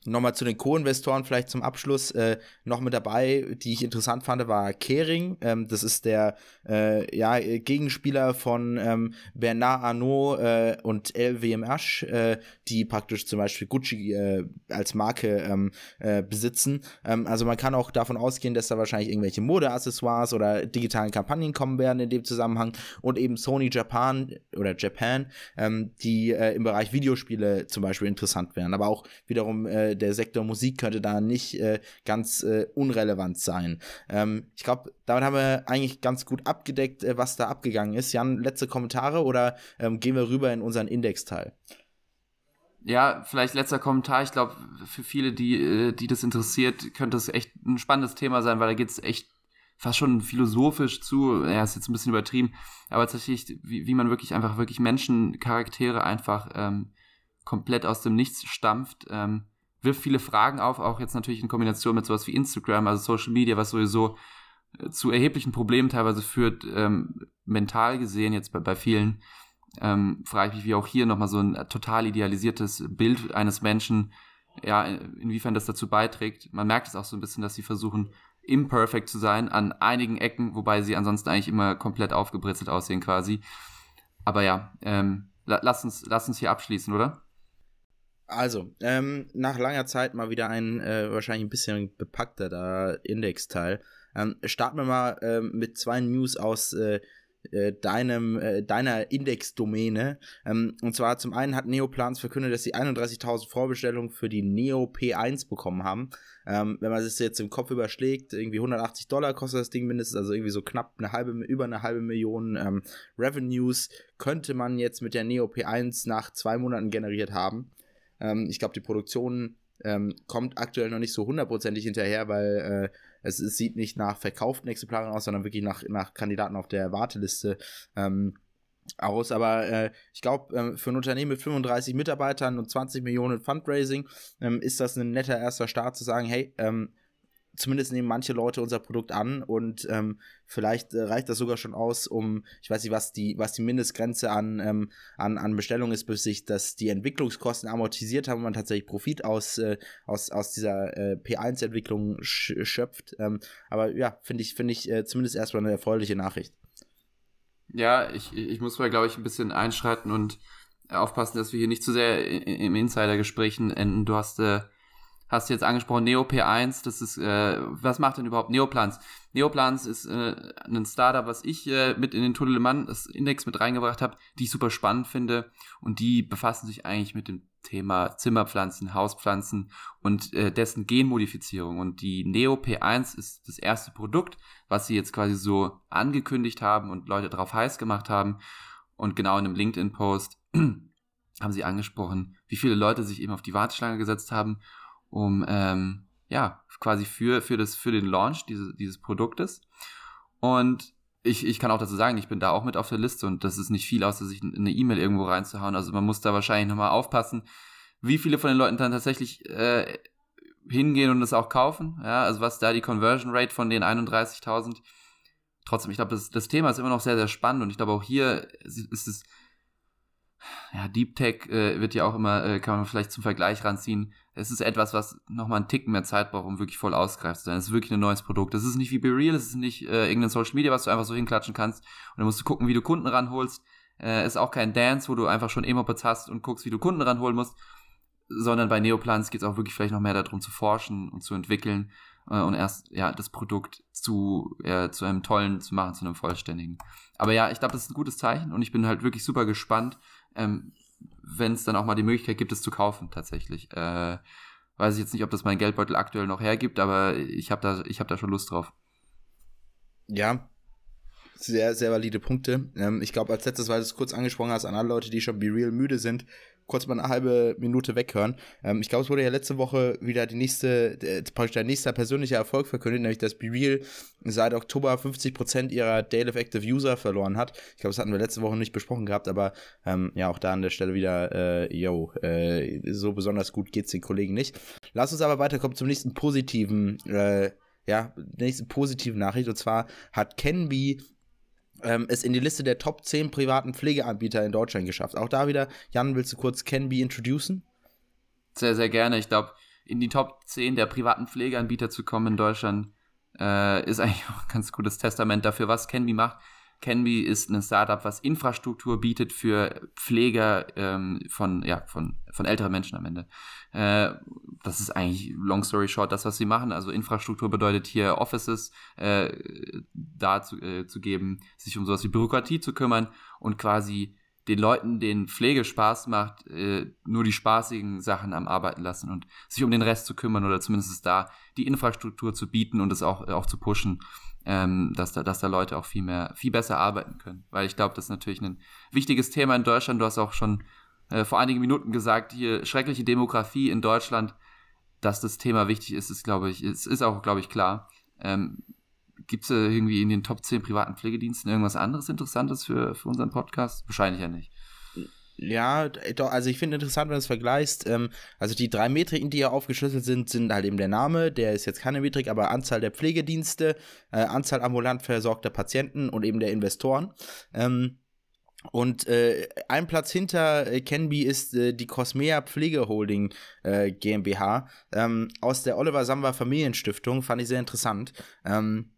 [SPEAKER 2] Nochmal zu den Co-Investoren vielleicht zum Abschluss äh, noch mit dabei, die ich interessant fand, war Kering. Ähm, das ist der äh, ja, Gegenspieler von ähm, Bernard Arnault äh, und LVMH, äh, die praktisch zum Beispiel Gucci äh, als Marke ähm, äh, besitzen. Ähm, also man kann auch davon ausgehen, dass da wahrscheinlich irgendwelche Modeaccessoires oder digitalen Kampagnen kommen werden in dem Zusammenhang und eben Sony Japan oder Japan, ähm, die äh, im Bereich Videospiele zum Beispiel interessant wären, aber auch wiederum äh, der Sektor Musik könnte da nicht äh, ganz äh, unrelevant sein. Ähm, ich glaube, damit haben wir eigentlich ganz gut abgedeckt, äh, was da abgegangen ist. Jan, letzte Kommentare oder ähm, gehen wir rüber in unseren Indexteil?
[SPEAKER 1] Ja, vielleicht letzter Kommentar. Ich glaube, für viele, die, äh, die das interessiert, könnte es echt ein spannendes Thema sein, weil da geht es echt fast schon philosophisch zu. Ja, ist jetzt ein bisschen übertrieben, aber tatsächlich, wie, wie man wirklich einfach wirklich Menschencharaktere einfach ähm, komplett aus dem Nichts stampft. Ähm, wirft viele Fragen auf, auch jetzt natürlich in Kombination mit sowas wie Instagram, also Social Media, was sowieso äh, zu erheblichen Problemen teilweise führt, ähm, mental gesehen, jetzt bei, bei vielen, ähm, frage ich mich, wie auch hier nochmal so ein total idealisiertes Bild eines Menschen, ja, inwiefern das dazu beiträgt. Man merkt es auch so ein bisschen, dass sie versuchen, imperfect zu sein an einigen Ecken, wobei sie ansonsten eigentlich immer komplett aufgebritzelt aussehen quasi. Aber ja, ähm, lass, uns, lass uns hier abschließen, oder?
[SPEAKER 2] Also, ähm, nach langer Zeit mal wieder ein äh, wahrscheinlich ein bisschen bepackter Indexteil. Ähm, starten wir mal ähm, mit zwei News aus äh, äh, deinem, äh, deiner Indexdomäne. Ähm, und zwar zum einen hat Neoplans verkündet, dass sie 31.000 Vorbestellungen für die Neo P1 bekommen haben. Ähm, wenn man es jetzt im Kopf überschlägt, irgendwie 180 Dollar kostet das Ding mindestens, also irgendwie so knapp eine halbe, über eine halbe Million ähm, Revenues könnte man jetzt mit der Neo P1 nach zwei Monaten generiert haben. Ähm, ich glaube, die Produktion ähm, kommt aktuell noch nicht so hundertprozentig hinterher, weil äh, es, es, sieht nicht nach verkauften Exemplaren aus, sondern wirklich nach, nach Kandidaten auf der Warteliste. Ähm, aus, aber äh, ich glaube, ähm, für ein Unternehmen mit 35 Mitarbeitern und 20 Millionen Fundraising ähm, ist das ein netter erster Start zu sagen, hey, ähm, zumindest nehmen manche Leute unser Produkt an und ähm, vielleicht äh, reicht das sogar schon aus, um, ich weiß nicht, was die, was die Mindestgrenze an, ähm, an, an Bestellung ist, bis sich das die Entwicklungskosten amortisiert haben und man tatsächlich Profit aus, äh, aus, aus dieser äh, P1-Entwicklung sch schöpft. Ähm, aber ja, finde ich, finde ich äh, zumindest erstmal eine erfreuliche Nachricht.
[SPEAKER 1] Ja, ich, ich muss mal, glaube ich, ein bisschen einschreiten und aufpassen, dass wir hier nicht zu sehr im Insider-Gesprächen enden. Du hast äh, hast du jetzt angesprochen, NeoP1, das ist, äh, was macht denn überhaupt Neoplans? Neoplans ist äh, ein Startup, was ich äh, mit in den Tunnelmann, das Index mit reingebracht habe, die ich super spannend finde und die befassen sich eigentlich mit dem Thema Zimmerpflanzen, Hauspflanzen und äh, dessen Genmodifizierung. Und die NeoP1 ist das erste Produkt, was sie jetzt quasi so angekündigt haben und Leute drauf heiß gemacht haben. Und genau in einem LinkedIn-Post haben sie angesprochen, wie viele Leute sich eben auf die Warteschlange gesetzt haben um ähm, ja quasi für für das für den Launch diese, dieses Produktes und ich, ich kann auch dazu sagen, ich bin da auch mit auf der Liste und das ist nicht viel, außer sich eine E-Mail irgendwo reinzuhauen. Also man muss da wahrscheinlich nochmal aufpassen, wie viele von den Leuten dann tatsächlich äh, hingehen und es auch kaufen. Ja, also was da die Conversion Rate von den 31.000. Trotzdem, ich glaube, das, das Thema ist immer noch sehr, sehr spannend und ich glaube auch hier ist es ja, Deep Tech äh, wird ja auch immer, äh, kann man vielleicht zum Vergleich ranziehen. Es ist etwas, was nochmal einen Ticken mehr Zeit braucht, um wirklich voll ausgereift zu sein. Es ist wirklich ein neues Produkt. Es ist nicht wie BeReal, es ist nicht äh, irgendein Social Media, was du einfach so hinklatschen kannst. Und dann musst du gucken, wie du Kunden ranholst. Äh, ist auch kein Dance, wo du einfach schon Emopods hast und guckst, wie du Kunden ranholen musst. Sondern bei Neoplans geht es auch wirklich vielleicht noch mehr darum zu forschen und zu entwickeln äh, und erst ja das Produkt zu, äh, zu einem tollen zu machen, zu einem vollständigen. Aber ja, ich glaube, das ist ein gutes Zeichen und ich bin halt wirklich super gespannt, ähm, wenn es dann auch mal die Möglichkeit gibt, es zu kaufen tatsächlich. Äh, weiß ich jetzt nicht, ob das mein Geldbeutel aktuell noch hergibt, aber ich habe da, habe da schon Lust drauf.
[SPEAKER 2] Ja, sehr, sehr valide Punkte. Ähm, ich glaube, als letztes, weil du es kurz angesprochen hast, an alle Leute, die schon Be Real müde sind, kurz mal eine halbe Minute weghören. Ähm, ich glaube, es wurde ja letzte Woche wieder die nächste, äh, der nächste persönliche Erfolg verkündet, nämlich dass BeReal seit Oktober 50% ihrer Daily Active User verloren hat. Ich glaube, das hatten wir letzte Woche nicht besprochen gehabt, aber ähm, ja, auch da an der Stelle wieder, äh, yo, äh, so besonders gut geht's den Kollegen nicht. Lass uns aber weiterkommen zum nächsten positiven, äh, ja, nächsten positiven Nachricht. Und zwar hat Kenby ähm, es in die Liste der Top 10 privaten Pflegeanbieter in Deutschland geschafft. Auch da wieder, Jan, willst du kurz Canby introducen?
[SPEAKER 1] Sehr, sehr gerne. Ich glaube, in die Top 10 der privaten Pflegeanbieter zu kommen in Deutschland äh, ist eigentlich auch ein ganz gutes Testament dafür, was Canby macht. Canby ist ein Startup, was Infrastruktur bietet für Pfleger ähm, von, ja, von, von älteren Menschen am Ende. Äh, das ist eigentlich, long story short, das, was sie machen. Also Infrastruktur bedeutet hier Offices äh, da zu, äh, zu geben, sich um sowas wie Bürokratie zu kümmern und quasi den Leuten, denen Pflege Spaß macht, äh, nur die spaßigen Sachen am Arbeiten lassen und sich um den Rest zu kümmern oder zumindest da die Infrastruktur zu bieten und es auch, auch zu pushen ähm, dass, da, dass da Leute auch viel mehr, viel besser arbeiten können. Weil ich glaube, das ist natürlich ein wichtiges Thema in Deutschland. Du hast auch schon äh, vor einigen Minuten gesagt, hier schreckliche Demografie in Deutschland, dass das Thema wichtig ist, ist, glaube ich, ist, ist auch, glaube ich, klar. Ähm, Gibt es irgendwie in den Top 10 privaten Pflegediensten irgendwas anderes Interessantes für, für unseren Podcast? Wahrscheinlich ja nicht.
[SPEAKER 2] Ja, doch, also ich finde interessant, wenn du es vergleichst. Ähm, also die drei Metriken, die hier aufgeschlüsselt sind, sind halt eben der Name, der ist jetzt keine Metrik, aber Anzahl der Pflegedienste, äh, Anzahl ambulant versorgter Patienten und eben der Investoren. Ähm, und äh, ein Platz hinter äh, Canby ist äh, die Cosmea Pflegeholding äh, GmbH ähm, aus der Oliver Samba Familienstiftung. Fand ich sehr interessant. Ähm,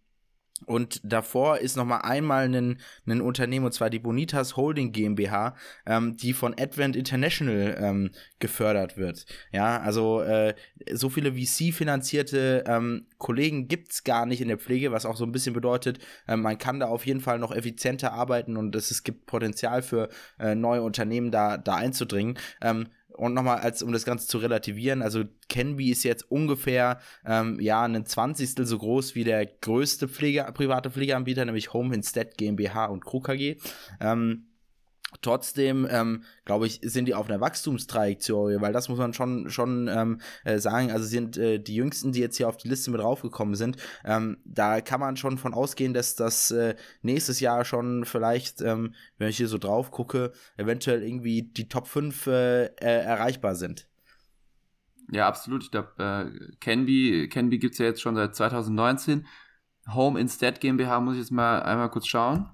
[SPEAKER 2] und davor ist noch mal einmal ein, ein Unternehmen, und zwar die Bonitas Holding GmbH, ähm, die von Advent International ähm, gefördert wird. Ja, also äh, so viele VC-finanzierte ähm, Kollegen gibt's gar nicht in der Pflege, was auch so ein bisschen bedeutet, äh, man kann da auf jeden Fall noch effizienter arbeiten und es, es gibt Potenzial für äh, neue Unternehmen da, da einzudringen. Ähm, und nochmal, als um das Ganze zu relativieren, also Canby ist jetzt ungefähr ähm, ja ein Zwanzigstel so groß wie der größte Pflege, private Pflegeanbieter, nämlich Home Instead GmbH und KruKG. Ähm, Trotzdem, ähm, glaube ich, sind die auf einer Wachstumstrajektorie, weil das muss man schon, schon ähm, äh, sagen. Also sind äh, die Jüngsten, die jetzt hier auf die Liste mit draufgekommen sind, ähm, da kann man schon von ausgehen, dass das äh, nächstes Jahr schon vielleicht, ähm, wenn ich hier so drauf gucke, eventuell irgendwie die Top 5 äh, äh, erreichbar sind.
[SPEAKER 1] Ja, absolut. Ich glaube, äh, Canby, Canby gibt es ja jetzt schon seit 2019. Home Instead GmbH muss ich jetzt mal einmal kurz schauen.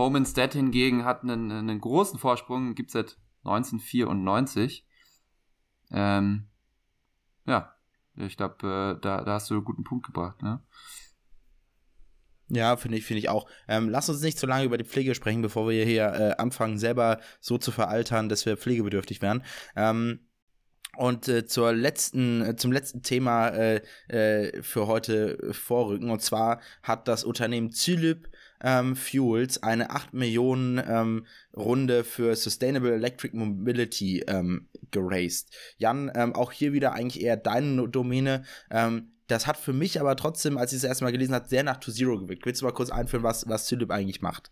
[SPEAKER 1] Home Instead hingegen hat einen, einen großen Vorsprung, gibt es seit 1994. Ähm, ja, ich glaube, äh, da, da hast du einen guten Punkt gebracht, ne?
[SPEAKER 2] Ja, finde ich, finde ich auch. Ähm, lass uns nicht zu lange über die Pflege sprechen, bevor wir hier äh, anfangen, selber so zu veraltern, dass wir pflegebedürftig werden. Ähm, und äh, zur letzten, äh, zum letzten Thema äh, äh, für heute vorrücken. Und zwar hat das Unternehmen Zylip ähm, Fuels eine 8 Millionen ähm, Runde für Sustainable Electric Mobility ähm, geraced. Jan, ähm, auch hier wieder eigentlich eher deine Domäne. Ähm, das hat für mich aber trotzdem, als ich es erstmal gelesen habe, sehr nach To Zero gewirkt. Willst du mal kurz einführen, was, was Zylip eigentlich macht?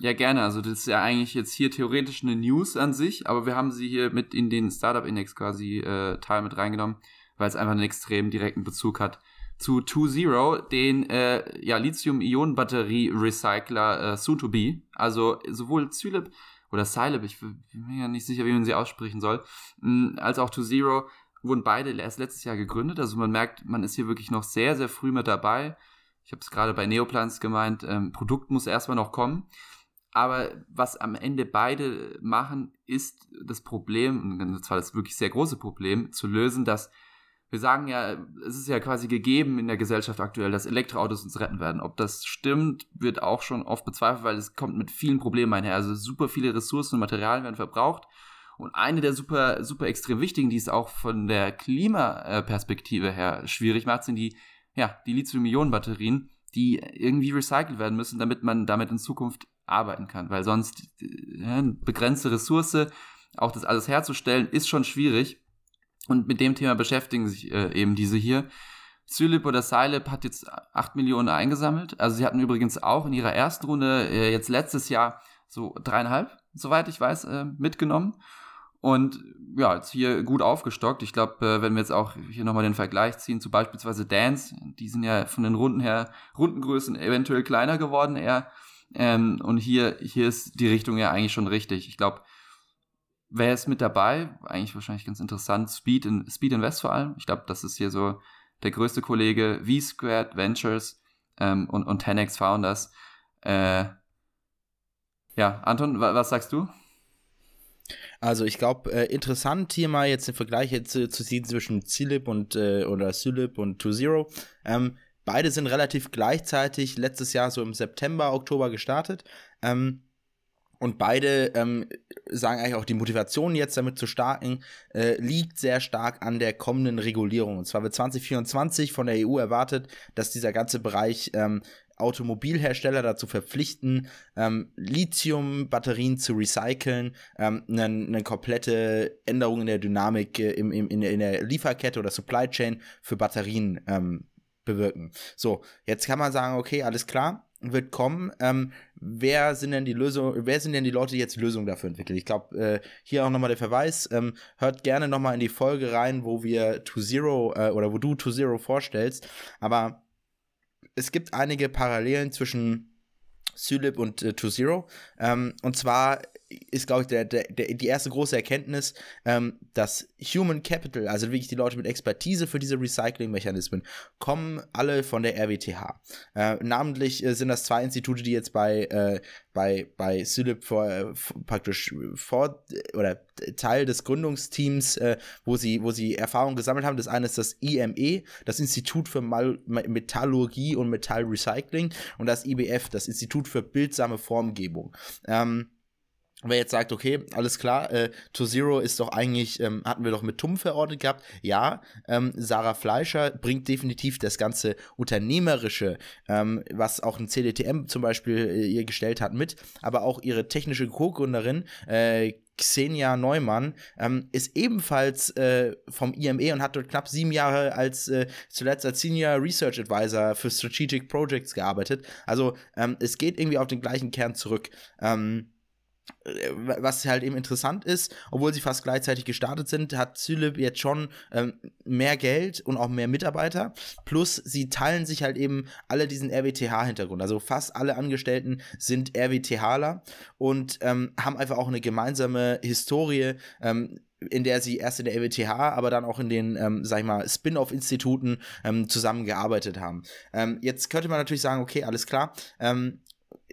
[SPEAKER 1] Ja, gerne. Also das ist ja eigentlich jetzt hier theoretisch eine News an sich, aber wir haben sie hier mit in den Startup-Index quasi äh, Teil mit reingenommen, weil es einfach einen extrem direkten Bezug hat zu 2.0, den äh, ja, Lithium-Ionen-Batterie-Recycler äh, soon to be. Also sowohl Zylip oder Scilib, ich bin mir ja nicht sicher, wie man sie aussprechen soll, mh, mm, als auch 2.0 wurden beide erst letztes Jahr gegründet. Also man merkt, man ist hier wirklich noch sehr, sehr früh mit dabei. Ich habe es gerade bei Neoplans gemeint, ähm, Produkt muss erstmal noch kommen. Aber was am Ende beide machen, ist das Problem, und zwar das wirklich sehr große Problem, zu lösen, dass wir sagen ja, es ist ja quasi gegeben in der Gesellschaft aktuell, dass Elektroautos uns retten werden. Ob das stimmt, wird auch schon oft bezweifelt, weil es kommt mit vielen Problemen einher. Also super viele Ressourcen und Materialien werden verbraucht. Und eine der super, super extrem wichtigen, die es auch von der Klimaperspektive her schwierig macht, sind die, ja, die Lithium-Ionen-Batterien, die irgendwie recycelt werden müssen, damit man damit in Zukunft arbeiten kann. Weil sonst ja, begrenzte Ressource, auch das alles herzustellen, ist schon schwierig. Und mit dem Thema beschäftigen sich äh, eben diese hier. Sylip oder Silip hat jetzt 8 Millionen eingesammelt. Also sie hatten übrigens auch in ihrer ersten Runde äh, jetzt letztes Jahr so dreieinhalb, soweit ich weiß, äh, mitgenommen. Und ja, jetzt hier gut aufgestockt. Ich glaube, äh, wenn wir jetzt auch hier nochmal den Vergleich ziehen zu beispielsweise Dance, die sind ja von den Runden her, Rundengrößen eventuell kleiner geworden eher. Ähm, und hier, hier ist die Richtung ja eigentlich schon richtig. Ich glaube, Wer ist mit dabei? Eigentlich wahrscheinlich ganz interessant. Speed, in, Speed Invest vor allem. Ich glaube, das ist hier so der größte Kollege. V-Squared Ventures ähm, und, und 10x Founders. Äh, ja, Anton, wa was sagst du?
[SPEAKER 2] Also ich glaube, äh, interessant hier mal jetzt den Vergleich jetzt, äh, zu ziehen zwischen Zilip und äh, oder Sylip und 2.0. Ähm, beide sind relativ gleichzeitig letztes Jahr so im September, Oktober gestartet. Ähm, und beide ähm, sagen eigentlich auch, die Motivation jetzt damit zu starten, äh, liegt sehr stark an der kommenden Regulierung. Und zwar wird 2024 von der EU erwartet, dass dieser ganze Bereich ähm, Automobilhersteller dazu verpflichten, ähm, Lithium-Batterien zu recyceln, ähm, eine, eine komplette Änderung in der Dynamik äh, im, im, in, der, in der Lieferkette oder Supply Chain für Batterien ähm, bewirken. So, jetzt kann man sagen, okay, alles klar, wird kommen. Ähm, wer sind denn die Lösung, wer sind denn die Leute, die jetzt Lösungen dafür entwickeln? Ich glaube, äh, hier auch nochmal der Verweis, ähm, hört gerne nochmal in die Folge rein, wo wir To Zero äh, oder wo du To Zero vorstellst. Aber es gibt einige Parallelen zwischen Sylip und äh, To Zero. Ähm, und zwar ist, glaube ich, der, der, der, die erste große Erkenntnis, ähm, dass Human Capital, also wirklich die Leute mit Expertise für diese Recycling-Mechanismen, kommen alle von der RWTH. Äh, namentlich äh, sind das zwei Institute, die jetzt bei, äh, bei, bei Sylip vor, äh, praktisch vor oder Teil des Gründungsteams, äh, wo sie, wo sie Erfahrung gesammelt haben. Das eine ist das IME, das Institut für Mal Metallurgie und Metallrecycling, und das IBF, das Institut für bildsame Formgebung. Ähm, Wer jetzt sagt, okay, alles klar, äh, To Zero ist doch eigentlich, ähm, hatten wir doch mit TUM verordnet gehabt. Ja, ähm, Sarah Fleischer bringt definitiv das ganze Unternehmerische, ähm, was auch ein CDTM zum Beispiel äh, ihr gestellt hat, mit. Aber auch ihre technische Co-Gründerin, äh, Xenia Neumann ähm, ist ebenfalls äh, vom IME und hat dort knapp sieben Jahre als äh, zuletzt als Senior Research Advisor für Strategic Projects gearbeitet. Also ähm, es geht irgendwie auf den gleichen Kern zurück. Ähm, äh, was halt eben interessant ist, obwohl sie fast gleichzeitig gestartet sind, hat Zülip jetzt schon ähm, mehr Geld und auch mehr Mitarbeiter. Plus sie teilen sich halt eben alle diesen RWTH-Hintergrund. Also fast alle Angestellten sind RWTHler und ähm, haben einfach auch eine gemeinsame Historie. Ähm, in der sie erst in der RWTH, aber dann auch in den, ähm, sag ich mal, Spin-off-Instituten ähm, zusammengearbeitet haben. Ähm, jetzt könnte man natürlich sagen, okay, alles klar, ähm,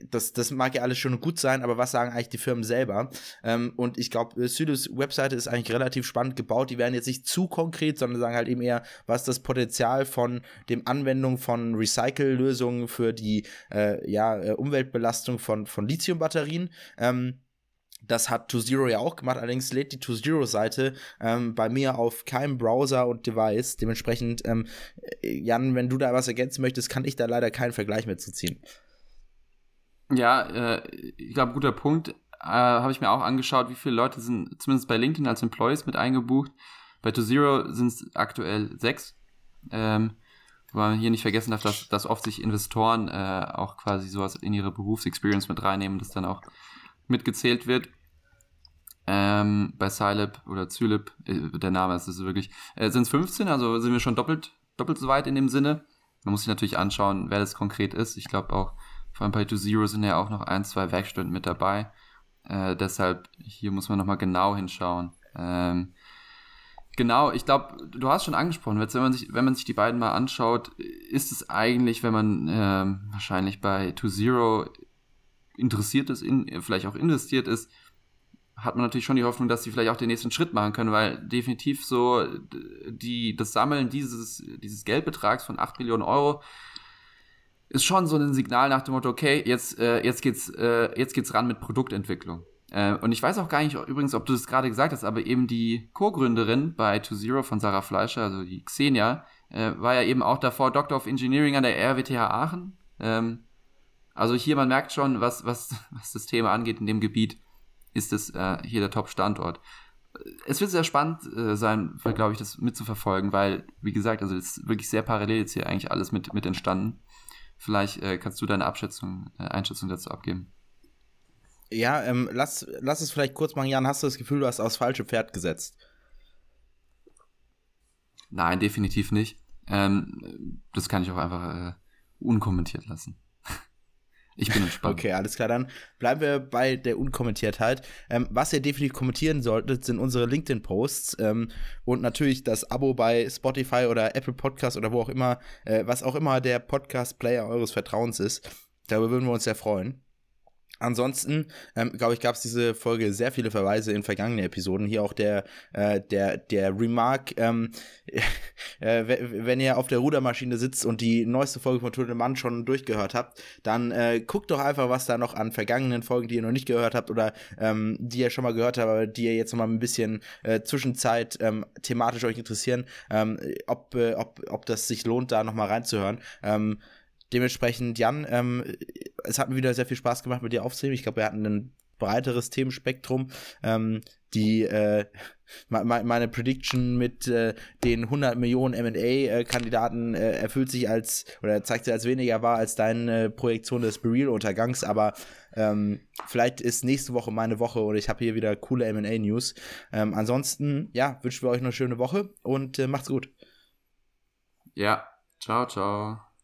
[SPEAKER 2] das, das mag ja alles schon gut sein, aber was sagen eigentlich die Firmen selber? Ähm, und ich glaube, Südus Webseite ist eigentlich relativ spannend gebaut. Die werden jetzt nicht zu konkret, sondern sagen halt eben eher, was das Potenzial von dem Anwendung von Recycle-Lösungen für die äh, ja, äh, Umweltbelastung von, von Lithium-Batterien. Ähm, das hat ToZero ja auch gemacht, allerdings lädt die ToZero-Seite ähm, bei mir auf keinem Browser und Device. Dementsprechend, ähm, äh, Jan, wenn du da was ergänzen möchtest, kann ich da leider keinen Vergleich mehr zu ziehen.
[SPEAKER 1] Ja, äh, ich glaube, guter Punkt. Äh, Habe ich mir auch angeschaut, wie viele Leute sind zumindest bei LinkedIn als Employees mit eingebucht. Bei ToZero sind es aktuell sechs. Ähm, weil man hier nicht vergessen darf, dass, dass oft sich Investoren äh, auch quasi sowas in ihre Berufsexperience mit reinnehmen, das dann auch mitgezählt wird. Ähm, bei Scilab oder Zylib, äh, der Name ist es wirklich, äh, sind es 15, also sind wir schon doppelt, doppelt so weit in dem Sinne. Man muss sich natürlich anschauen, wer das konkret ist. Ich glaube auch, vor allem bei To Zero sind ja auch noch ein, zwei Werkstunden mit dabei. Äh, deshalb, hier muss man nochmal genau hinschauen. Ähm, genau, ich glaube, du hast schon angesprochen, wenn man, sich, wenn man sich die beiden mal anschaut, ist es eigentlich, wenn man ähm, wahrscheinlich bei To Zero interessiert ist, in, vielleicht auch investiert ist, hat man natürlich schon die Hoffnung, dass sie vielleicht auch den nächsten Schritt machen können, weil definitiv so die, das Sammeln dieses, dieses Geldbetrags von 8 Millionen Euro ist schon so ein Signal nach dem Motto, okay, jetzt, äh, jetzt, geht's, äh, jetzt geht's ran mit Produktentwicklung. Äh, und ich weiß auch gar nicht übrigens, ob du das gerade gesagt hast, aber eben die Co-Gründerin bei To Zero von Sarah Fleischer, also die Xenia, äh, war ja eben auch davor Doctor of Engineering an der RWTH Aachen. Ähm, also hier, man merkt schon, was, was, was das Thema angeht in dem Gebiet ist es äh, hier der Top-Standort. Es wird sehr spannend äh, sein, glaube ich, das mitzuverfolgen, weil, wie gesagt, also es ist wirklich sehr parallel jetzt hier eigentlich alles mit, mit entstanden. Vielleicht äh, kannst du deine Abschätzung, äh, Einschätzung dazu abgeben.
[SPEAKER 2] Ja, ähm, lass, lass es vielleicht kurz machen, Jan. Hast du das Gefühl, du hast aufs falsche Pferd gesetzt?
[SPEAKER 1] Nein, definitiv nicht. Ähm, das kann ich auch einfach äh, unkommentiert lassen. Ich bin entspannt.
[SPEAKER 2] Okay, alles klar. Dann bleiben wir bei der Unkommentiertheit. Ähm, was ihr definitiv kommentieren solltet, sind unsere LinkedIn-Posts ähm, und natürlich das Abo bei Spotify oder Apple Podcast oder wo auch immer, äh, was auch immer der Podcast-Player eures Vertrauens ist. Darüber würden wir uns sehr freuen. Ansonsten, ähm, glaube ich, gab es diese Folge sehr viele Verweise in vergangenen Episoden. Hier auch der, äh, der, der Remark, ähm, äh, wenn ihr auf der Rudermaschine sitzt und die neueste Folge von Tour de Mann schon durchgehört habt, dann äh, guckt doch einfach, was da noch an vergangenen Folgen, die ihr noch nicht gehört habt oder ähm, die ihr schon mal gehört habt, aber die ihr jetzt noch mal ein bisschen äh, Zwischenzeit ähm, thematisch euch interessieren, ähm, ob, äh, ob, ob das sich lohnt, da noch mal reinzuhören. Ähm, Dementsprechend, Jan, ähm, es hat mir wieder sehr viel Spaß gemacht, mit dir aufzunehmen. Ich glaube, wir hatten ein breiteres Themenspektrum. Ähm, die äh, meine Prediction mit äh, den 100 Millionen M&A-Kandidaten äh, erfüllt sich als oder zeigt sich als weniger wahr als deine Projektion des Bereal-Untergangs, aber ähm, vielleicht ist nächste Woche meine Woche und ich habe hier wieder coole M&A-News. Ähm, ansonsten, ja, wünschen wir euch eine schöne Woche und äh, macht's gut.
[SPEAKER 1] Ja, ciao, ciao.